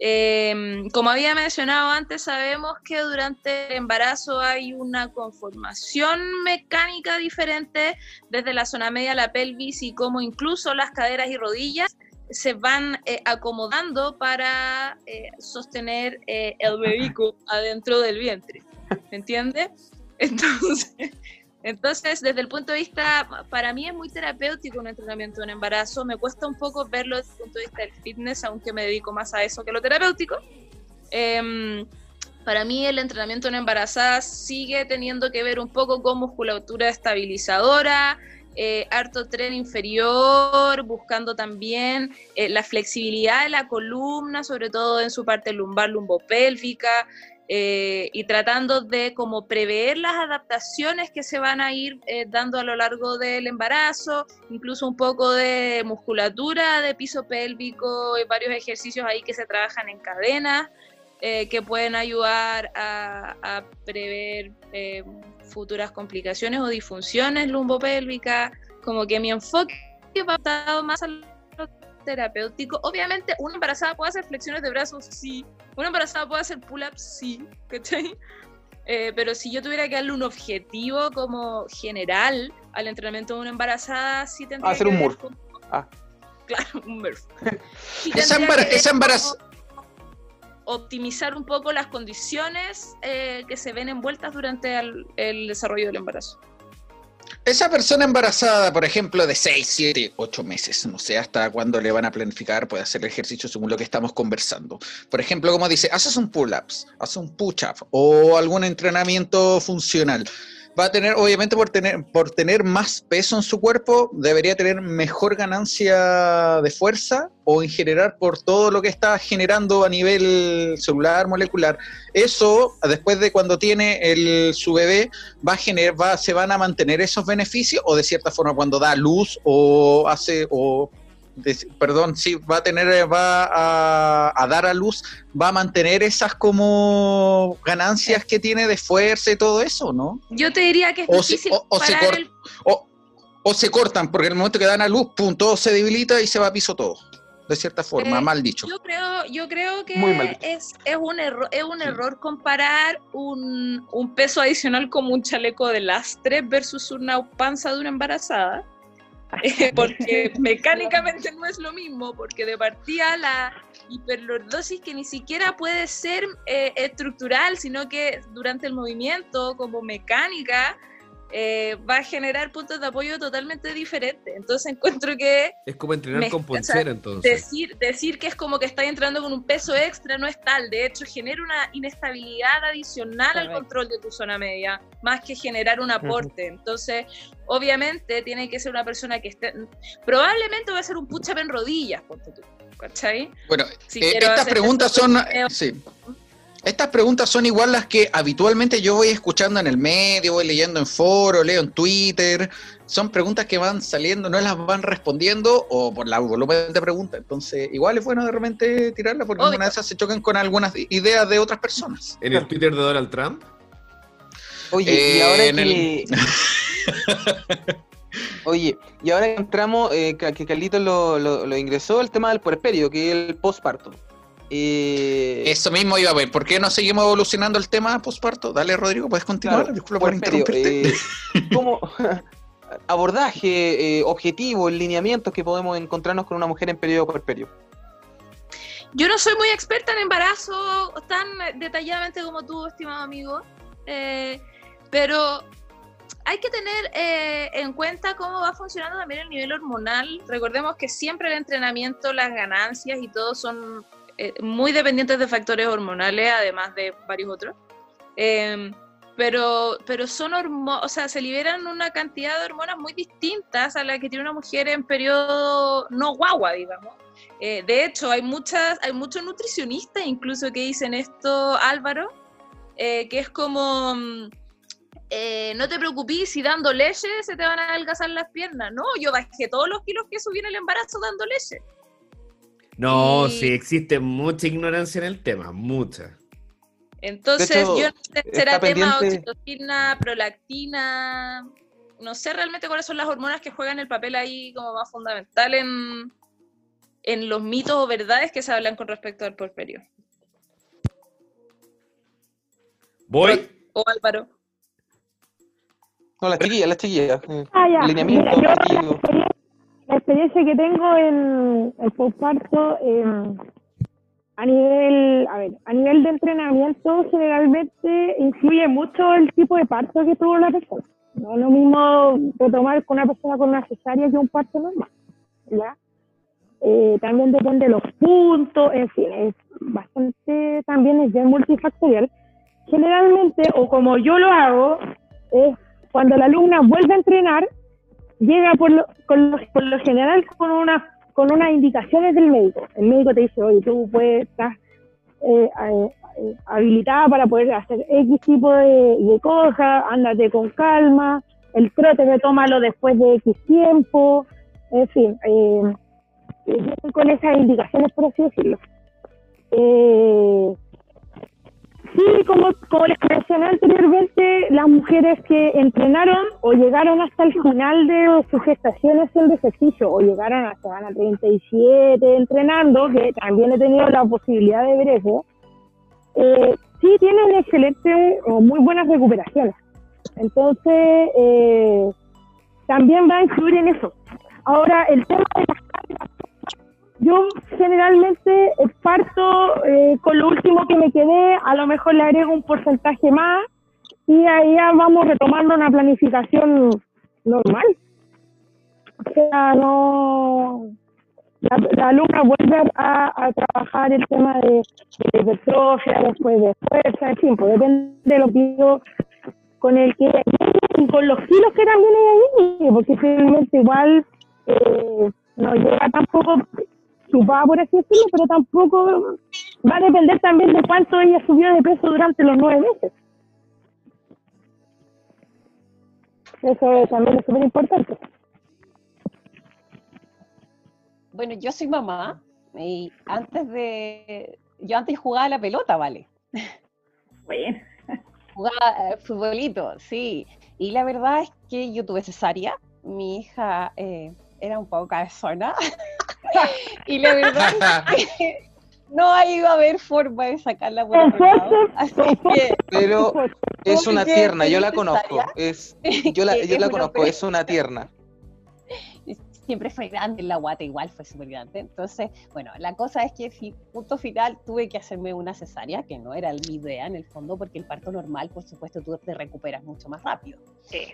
Eh, como había mencionado antes, sabemos que durante el embarazo hay una conformación mecánica diferente desde la zona media a la pelvis y como incluso las caderas y rodillas se van eh, acomodando para eh, sostener eh, el vehículo adentro del vientre. ¿Me entiende? Entonces, entonces, desde el punto de vista, para mí es muy terapéutico un entrenamiento en embarazo. Me cuesta un poco verlo desde el punto de vista del fitness, aunque me dedico más a eso que a lo terapéutico. Em, para mí el entrenamiento en embarazada sigue teniendo que ver un poco con musculatura estabilizadora, eh, harto tren inferior, buscando también eh, la flexibilidad de la columna, sobre todo en su parte lumbar, lumbopélvica, eh, y tratando de como prever las adaptaciones que se van a ir eh, dando a lo largo del embarazo, incluso un poco de musculatura de piso pélvico y varios ejercicios ahí que se trabajan en cadenas eh, que pueden ayudar a, prever eh, futuras complicaciones o disfunciones lumbopélvicas, como que mi enfoque va más a terapéutico. Obviamente, una embarazada puede hacer flexiones de brazos, sí. Una embarazada puede hacer pull-ups, sí. ¿Cachai? Eh, pero si yo tuviera que darle un objetivo como general al entrenamiento de una embarazada, sí tendría Hacer que un ver Murph. con- Ah. Claro, un Murph. Sí Esa, como optimizar un poco las condiciones eh, que se ven envueltas durante el, el desarrollo del embarazo. Esa persona embarazada, por ejemplo, de 6, 7, 8 meses, no sé hasta cuándo le van a planificar, puede hacer el ejercicio según lo que estamos conversando. Por ejemplo, como dice, haces un pull-ups, haces un push-up o algún entrenamiento funcional. Va a tener, obviamente, por tener, por tener más peso en su cuerpo, debería tener mejor ganancia de fuerza o en general por todo lo que está generando a nivel celular, molecular. Eso, después de cuando tiene el, su bebé, va a generar, va, se van a mantener esos beneficios o de cierta forma cuando da luz o hace o de- perdón, sí, va a tener, eh, va a, a dar a luz, va a mantener esas como ganancias que tiene de fuerza y todo eso, ¿no? Yo te diría que es O se, difícil o- o se parar cor- el- o- o se cortan, porque en el momento que dan a luz, pum, todo se debilita y se va a piso todo. De cierta forma, Eh, mal dicho. Yo creo, yo creo que es, es un error, es un error comparar un, un peso adicional como un chaleco de lastre versus una panza de una embarazada. Eh, porque mecánicamente no es lo mismo, porque de partida la hiperlordosis que ni siquiera puede ser eh, estructural, sino que durante el movimiento, como mecánica, eh, va a generar puntos de apoyo totalmente diferentes. Entonces encuentro que Es como entrenar Me- con o sea, entonces. decir, decir que es como que estáis entrando con un peso extra no es tal, de hecho genera una inestabilidad adicional al control de tu zona media, más que generar un aporte. Entonces, obviamente tiene que ser una persona que esté, probablemente va a ser un push-up en rodillas, ponte tú, ¿cachai? Bueno, Si Eh, estas preguntas son, video. sí. Estas preguntas son igual las que habitualmente yo voy escuchando en el medio, voy leyendo en foro, leo en Twitter. Son preguntas que van saliendo, no las van respondiendo o por la volumen de preguntas. Entonces, igual es bueno de repente tirarla porque una de esas se chocan con algunas ideas de otras personas. En el Twitter de Donald Trump. Oye, Eh, y ahora en que. Oye, y ahora entramos, eh, que Carlitos lo, lo- lo ingresó, el tema del puerperio, que es el posparto. Eh, Eso mismo iba a ver. ¿Por qué no seguimos evolucionando el tema posparto? Dale, Rodrigo, puedes continuar. Claro, Disculpa por interrumpirte. eh, ¿cómo- abordaje, eh, objetivo, lineamientos que podemos encontrarnos con una mujer en periodo puerperio. Yo no soy muy experta en embarazo tan detalladamente como tú, estimado amigo, eh, pero hay que tener eh, en cuenta cómo va funcionando también el nivel hormonal. Recordemos que siempre el entrenamiento, las ganancias y todo son eh, muy dependientes de factores hormonales, además de varios otros. Eh, pero, pero son hormonas, o sea, se liberan una cantidad de hormonas muy distintas a la que tiene una mujer en periodo no guagua, digamos. Eh, de hecho, hay muchas, hay muchos nutricionistas incluso que dicen esto, Álvaro, eh, que es como, mm, eh, no te preocupes si dando leche se te van a adelgazar las piernas. No, yo bajé todos los kilos que subí en el embarazo dando leche. No, Y- sí, existe mucha ignorancia en el tema, mucha. Entonces, hecho, yo no sé, será tema pendiente- oxitocina, prolactina, no sé realmente cuáles son las hormonas que juegan el papel ahí como más fundamental en, en los mitos o verdades que se hablan con respecto al porperio. Voy. O Álvaro. No, las chiquillas, las chiquillas. Ah, ya. Lineamiento, Mira, yo la partido. experiencia, la experiencia que tengo en el postparto, eh, a nivel, a ver, a nivel de entrenamiento, generalmente influye mucho el tipo de parto que tuvo la persona. No es lo mismo retomar con una persona con una cesárea que un parto normal, ¿ya? Eh, también depende de los puntos, en fin, es bastante, también es bien multifactorial. Generalmente, o como yo lo hago, es cuando la alumna vuelve a entrenar, llega por lo, con lo, por lo general con una con unas indicaciones del médico. El médico te dice, oye, tú puedes estar eh, habilitada para poder hacer X tipo de, de cosas, ándate con calma, el trote retómalo después de X tiempo, en fin, eh, con esas indicaciones, por así decirlo. Eh, Sí, como, como les mencioné anteriormente, las mujeres que entrenaron o llegaron hasta el final de su gestación haciendo ejercicio o llegaron a semana 37 entrenando, que también he tenido la posibilidad de ver eso, eh, sí tienen excelente o muy buenas recuperaciones. Entonces, eh, también va a influir en eso. Ahora, el tema de las cargas yo generalmente parto eh, con lo último que me quedé, a lo mejor le agrego un porcentaje más y ahí ya vamos retomando una planificación normal. O sea, no... La, la alumna vuelve a, a trabajar el tema de, de hipertrofia, después de fuerza, en fin, pues depende de lo que yo con el que y con los kilos que también hay ahí, porque finalmente igual eh, no llega tampoco chupada, por así decirlo, pero tampoco va a depender también de cuánto ella subió de peso durante los nueve meses. Eso también es súper importante. Bueno, yo soy mamá y antes de. Yo antes jugaba a la pelota, ¿vale? Bueno. Jugaba eh, futbolito, sí. Y la verdad es que yo tuve cesárea. Mi hija eh, era un poco cabezona. y la verdad es que no ha ido a haber forma de sacarla por otro lado. Así que Pero es una tierna, yo la conozco. Es, yo la, yo es la conozco, es una tierna. Siempre fue grande, la guata igual fue súper grande. Entonces, bueno, la cosa es que punto final tuve que hacerme una cesárea, que no era mi idea en el fondo, porque el parto normal, por supuesto, tú te recuperas mucho más rápido.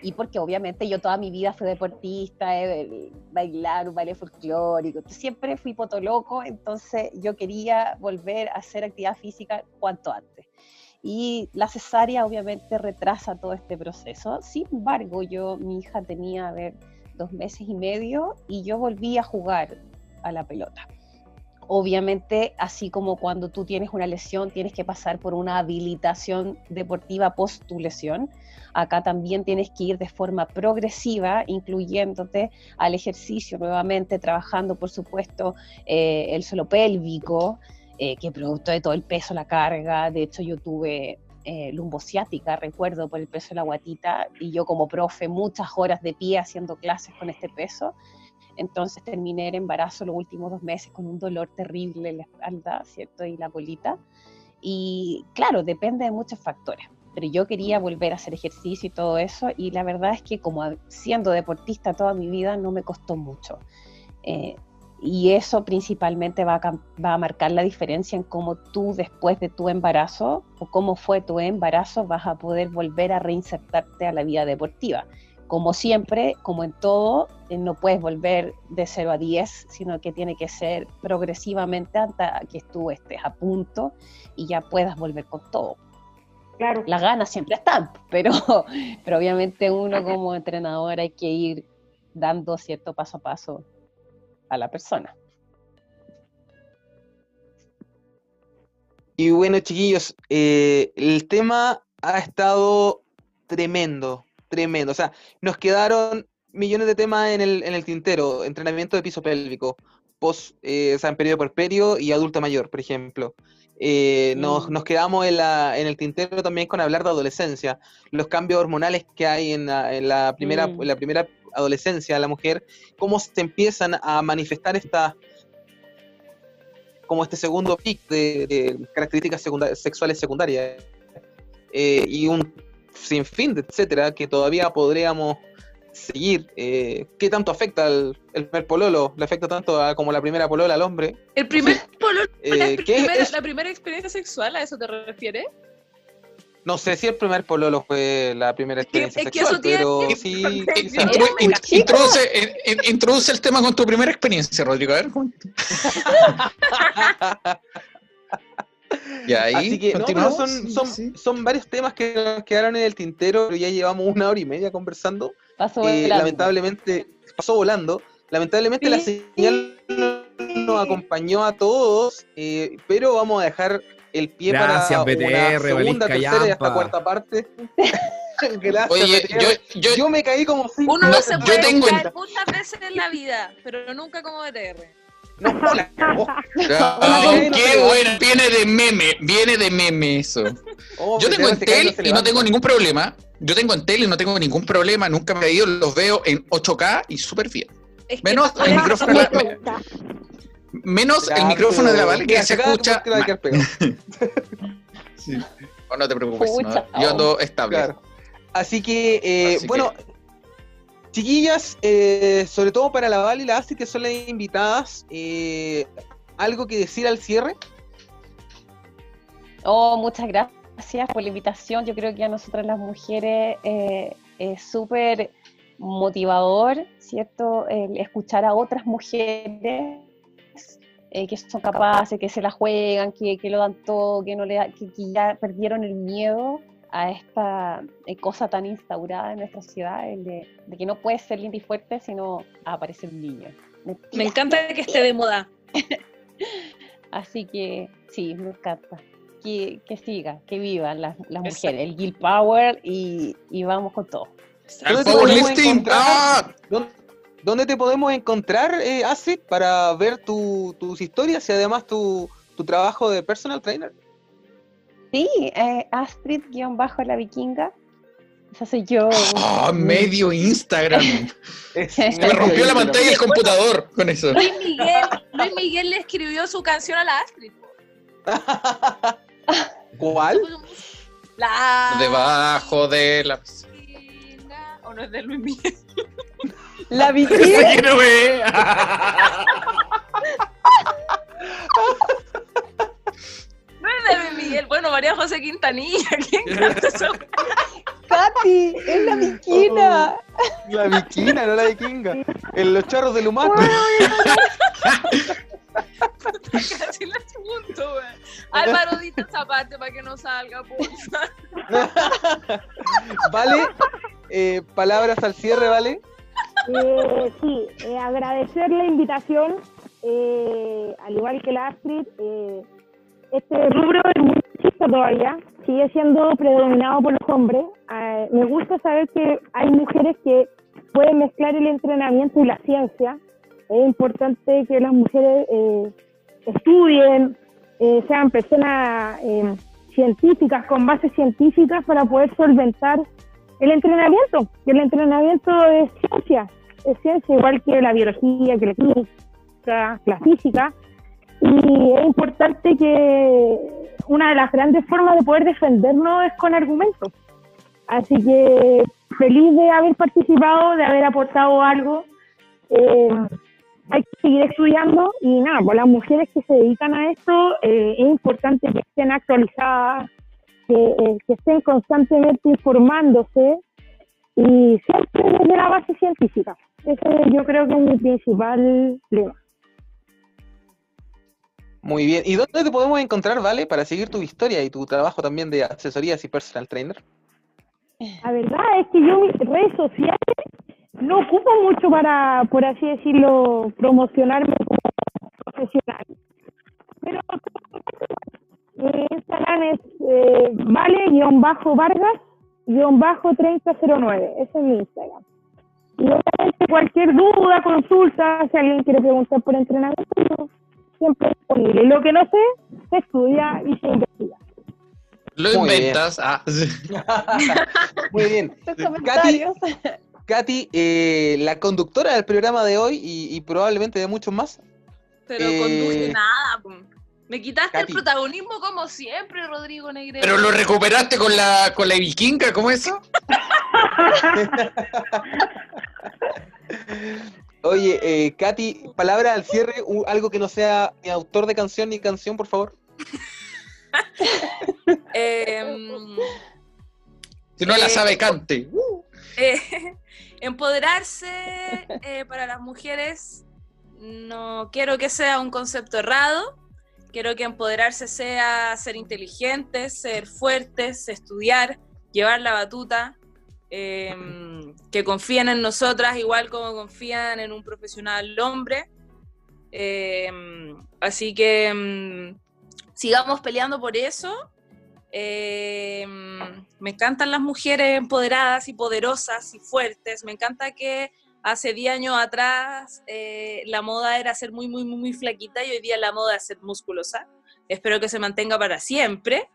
Y porque obviamente yo toda mi vida fui deportista, eh, bailar, un baile folclórico, siempre fui potoloco, entonces yo quería volver a hacer actividad física cuanto antes. Y la cesárea obviamente retrasa todo este proceso. Sin embargo, yo, mi hija tenía, a ver, dos meses y medio y yo volví a jugar a la pelota. Obviamente, así como cuando tú tienes una lesión, tienes que pasar por una habilitación deportiva post tu lesión. Acá también tienes que ir de forma progresiva, incluyéndote al ejercicio nuevamente, trabajando, por supuesto, eh, el suelo pélvico, eh, que producto de todo el peso, la carga. De hecho, yo tuve eh, lumbociática, recuerdo, por el peso de la guatita, y yo como profe muchas horas de pie haciendo clases con este peso. Entonces terminé el embarazo los últimos dos meses con un dolor terrible en la espalda, ¿cierto? Y la bolita. Y claro, depende de muchos factores. Pero yo quería volver a hacer ejercicio y todo eso. Y la verdad es que como siendo deportista toda mi vida no me costó mucho. Eh, y eso principalmente va a, cam- va a marcar la diferencia en cómo tú después de tu embarazo o cómo fue tu embarazo vas a poder volver a reinsertarte a la vida deportiva. Como siempre, como en todo, eh, no puedes volver de 0 a 10, sino que tiene que ser progresivamente hasta que tú estés a punto y ya puedas volver con todo. Claro. Las ganas siempre están, pero, pero obviamente uno como entrenador hay que ir dando cierto paso a paso a la persona. Y bueno, chiquillos, eh, el tema ha estado tremendo, tremendo. O sea, nos quedaron millones de temas en el, en el tintero. Entrenamiento de piso pélvico, post, eh, en periodo porperio y adulto mayor, por ejemplo. Eh, nos, Mm. nos quedamos en, la, en el tintero también con hablar de adolescencia, los cambios hormonales que hay en la, en la primera, Mm. en la primera adolescencia de la mujer, cómo se empiezan a manifestar estas como este segundo pick de, de características sexuales secundarias eh, y un sinfín de etcétera que todavía podríamos seguir. Eh, ¿Qué tanto afecta el, el primer pololo? ¿Le afecta tanto a- como la primera polola al hombre? El primer pololo, Eh, la, ¿qué primera, es? la primera experiencia sexual, ¿a eso te refieres? No sé si el primer pololo fue la primera experiencia es que sexual, eso tiene- pero sí. Intro- in- introduce, in- in- introduce el tema con tu primera experiencia, Rodrigo. A ver. Y ahí Así que no, pero son, Sí, son, sí. son varios temas que nos quedaron en el tintero, pero ya llevamos una hora y media conversando. Pasó Eh, volando. lamentablemente pasó volando. Lamentablemente la señal no nos acompañó a todos, eh, pero vamos a dejar el pie Gracias, para BTR, una segunda, Valisca tercera y hasta cuarta parte. Gracias, Oye, yo, yo, Yo me caí como cinco Uno veces. se yo puede tengo en- caer muchas veces en la vida, pero nunca como BTR. No, la cagó. Ay, no qué bueno, viene de meme, viene de meme eso. Oh, Yo tengo BTR en se cae, tel se y no tengo ningún problema. Yo tengo en tel y no tengo ningún problema, nunca me he ido, los veo en 8K y súper bien. Es que Menos el micrófono, menos el micrófono de la Vale que se escucha. pegado. mal. Oh, no te preocupes, no, yo oh. ando estable. Claro. Así que, eh, Así bueno, chiquillas, eh, sobre todo para la Val y la Astrid, que son las invitadas, eh, ¿algo que decir al cierre? Oh, muchas gracias por la invitación. Yo creo que a nosotras las mujeres eh, es súper motivador, ¿cierto? El escuchar a otras mujeres eh, que son capaces, que se la juegan, que, que lo dan todo, que, no le da- que, que ya perdieron el miedo a esta eh, cosa tan instaurada en nuestra sociedad, el de, de que no puedes ser linda y fuerte sino aparecer un niño. Mentira. Me encanta que esté de moda. Así que sí, me encanta. Que, que siga, que vivan las, las mujeres, el Guild Power y, y vamos con todo. El ¿Dónde te podemos powerlifting. ¡Ah! ¿Dónde, dónde te podemos encontrar, eh, Astrid, para ver tu- tus historias y además tu, tu trabajo de personal trainer? Sí, eh, Astrid-la vikinga. Esa soy yo. Ah, medio Instagram. Me rompió la pantalla del computador con eso. Luis Miguel, Luis Miguel le escribió su canción a la Astrid. ¿Cuál? La Debajo de la. piscina. ¿O no es de Luis Miguel? La vikinga. ¿Qué no ve? No es de Luis Miguel. Bueno, María José Quintanilla. ¿Quién canta eso? Katy, es la vikinga. La vikinga, no la vikinga. En los charros del humaco. Casi la apunto, güey. Álvaro, dite esa parte para que no salga, porfa. ¿Vale? Eh, palabras al cierre, ¿vale? Eh, sí, eh, agradecer la invitación, eh, al igual que la Astrid, eh, este rubro es muy machista todavía, sigue siendo predominado por los hombres. Eh, me gusta saber que hay mujeres que pueden mezclar el entrenamiento y la ciencia. Es importante que las mujeres eh, estudien, sean personas científicas, con bases científicas para poder solventar el entrenamiento, el entrenamiento es ciencia, es ciencia igual que la biología, que la química, la física, y es importante que una de las grandes formas de poder defendernos es con argumentos. Así que feliz de haber participado, de haber aportado algo. Eh, hay que seguir estudiando y nada, pues las mujeres que se dedican a esto eh, es importante que estén actualizadas, que, eh, que estén constantemente informándose y siempre desde la base científica. Ese yo creo que es mi principal lema. Muy bien. ¿Y dónde te podemos encontrar, Vale, para seguir tu historia y tu trabajo también de asesorías y personal trainer? La verdad es que yo mis redes sociales no ocupo mucho para, por así decirlo, promocionarme como profesional. Pero mi Instagram es eh, vale-vargas-3009. Ese es mi Instagram. Y obviamente cualquier duda, consulta, si alguien quiere preguntar por entrenamiento, yo siempre disponible. Lo que no sé, se estudia y se investiga. Lo Muy bien. inventas. Ah, sí. Muy bien. Katy, eh, la conductora del programa de hoy y, y probablemente de muchos más. Pero Eh, conduce nada. Me quitaste Katy. el protagonismo como siempre, Rodrigo Negrete. Pero lo recuperaste con la con la vikinga, ¿cómo es eso? Oye, eh, Katy, palabra al cierre, algo que no sea ni autor de canción ni canción, por favor. Em, Si no la Eh, sabe, cante. eh, empoderarse eh, para las mujeres no quiero que sea un concepto errado. Quiero que empoderarse sea ser inteligentes, ser fuertes, estudiar, llevar la batuta, em, que confíen en nosotras igual como confían en un profesional hombre. Em, así que em, sigamos peleando por eso. Me encantan las mujeres empoderadas y poderosas y fuertes. Me encanta que hace 10 años atrás eh, la moda era ser muy, muy, muy, flaquita y hoy día la moda es ser musculosa. Espero que se mantenga para siempre.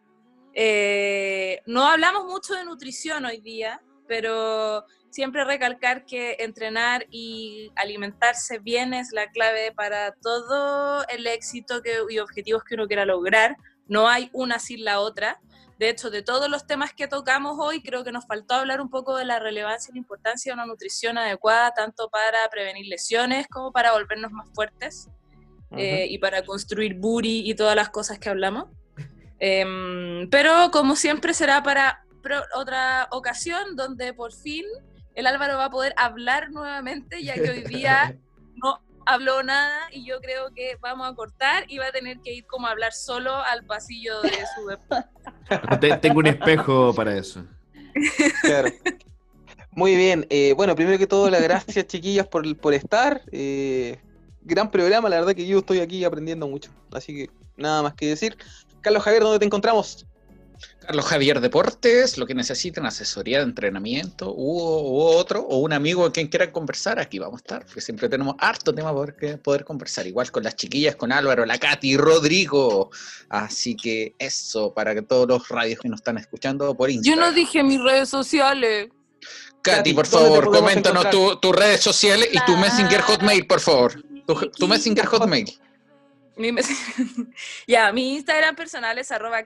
Eh, no hablamos mucho de nutrición hoy día, pero siempre recalcar que entrenar y alimentarse bien es la clave para todo el éxito que, y objetivos que uno quiera lograr. No hay una sin la otra. De hecho, de todos los temas que tocamos hoy, creo que nos faltó hablar un poco de la relevancia y la importancia de una nutrición adecuada, tanto para prevenir lesiones como para volvernos más fuertes eh, y para construir booty y todas las cosas que hablamos. Em, pero como siempre será para otra ocasión donde por fin el Álvaro va a poder hablar nuevamente, ya que hoy día no habló nada y yo creo que vamos a cortar y va a tener que ir como a hablar solo al pasillo de su Tengo un espejo para eso. Claro. Muy bien. eh, bueno, primero que todo, las gracias, chiquillas, por, por estar. eh, gran programa, la verdad que yo estoy aquí aprendiendo mucho. Así que nada más que decir. Carlos Javier, ¿dónde te encontramos? Carlos Javier Deportes, lo que necesiten, asesoría de entrenamiento, u, u otro, o un amigo con quien quieran conversar, aquí vamos a estar, porque siempre tenemos harto tema por que poder conversar, igual con las chiquillas, con Álvaro, la Katy y Rodrigo. Así que eso, para que todos los radios que nos están escuchando por Yo Instagram. no dije mis redes sociales. Katy, por ¿dónde te favor, coméntanos tu- tus redes sociales y tu Messenger Hotmail, por favor. Tu, tu Messenger Hotmail. Mi ya, mi Instagram personal es arroba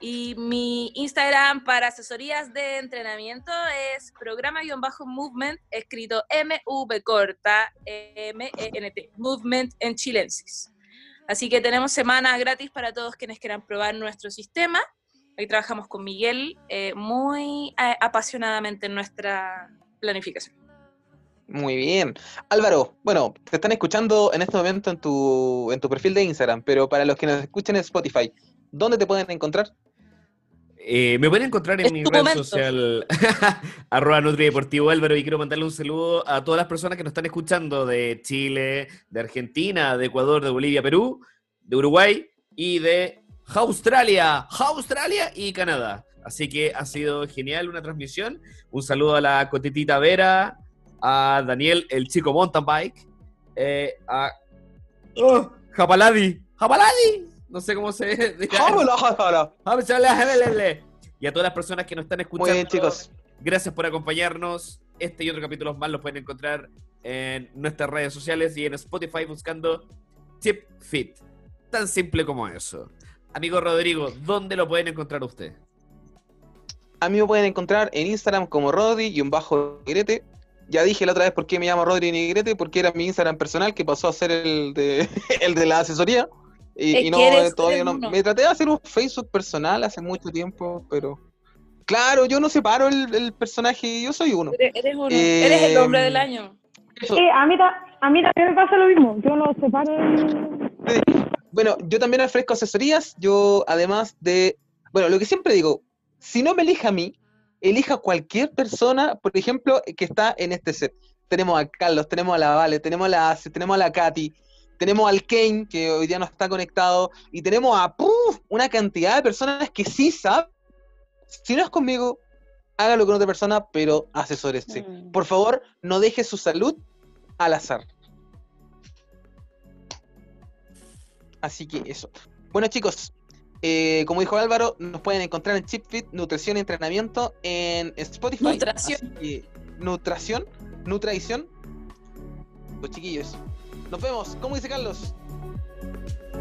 y mi Instagram para asesorías de entrenamiento es programa-movement, escrito M-V corta M-E-N-T, Movement en Chilensis. Así que tenemos semanas gratis para todos quienes quieran probar nuestro sistema. Hoy trabajamos con Miguel eh, muy eh, apasionadamente en nuestra planificación. Muy bien. Álvaro, bueno, te están escuchando en este momento en tu, en tu perfil de Instagram, pero para los que nos escuchen en Spotify, ¿dónde te pueden encontrar? Eh, me pueden encontrar en Es mi red momento. social arroba Nutrideportivo Álvaro y quiero mandarle un saludo a todas las personas que nos están escuchando de Chile, de Argentina, de Ecuador, de Bolivia, Perú, de Uruguay y de Australia, Australia y Canadá. Así que ha sido genial una transmisión. Un saludo a la Cotitita Vera, a Daniel, el chico mountain bike, eh, a oh, Japaladi, Japaladi, no sé cómo se. Y a todas las personas que nos están Muy escuchando, bien, chicos. gracias por acompañarnos. Este y otros capítulos más los pueden encontrar en nuestras redes sociales y en Spotify buscando Chip Fit. Tan simple como eso. Amigo Rodrigo, ¿dónde lo pueden encontrar usted? A mí me pueden encontrar en Instagram como Rodri y un bajo Negrete. Ya dije la otra vez por qué me llamo Rodri Negrete, porque era mi Instagram personal que pasó a ser el de, el de la asesoría. Y, y no, eh, todavía no. Me traté de hacer un Facebook personal hace mucho tiempo, pero. Claro, yo no separo el, el personaje, yo soy uno. Eres, eres uno. Eh, Eres el hombre del año. Eso. Eh, a, mí ta- a mí también me pasa lo mismo. Yo lo separo. del- Bueno, yo también ofrezco asesorías. Yo, además de. Bueno, lo que siempre digo, si no me elija a mí, elija cualquier persona, por ejemplo, que está en este set. Tenemos a Carlos, tenemos a la Vale, tenemos a la Ace, tenemos a la Katy, tenemos al Kane, que hoy día no está conectado, y tenemos a ¡puf! una cantidad de personas que sí saben. Si no es conmigo, hágalo con otra persona, pero asesórese. Mm. Por favor, no deje su salud al azar. Así que eso. Bueno, chicos, eh, como dijo Álvaro, nos pueden encontrar en ChipFit, Nutrición y Entrenamiento en Spotify. Nutración. Que, nutración, nutraición. Pues chiquillos, nos vemos. ¿Cómo dice Carlos?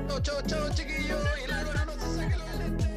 Chao, chao, chao, chiquillos. Y la no se saque los lentes.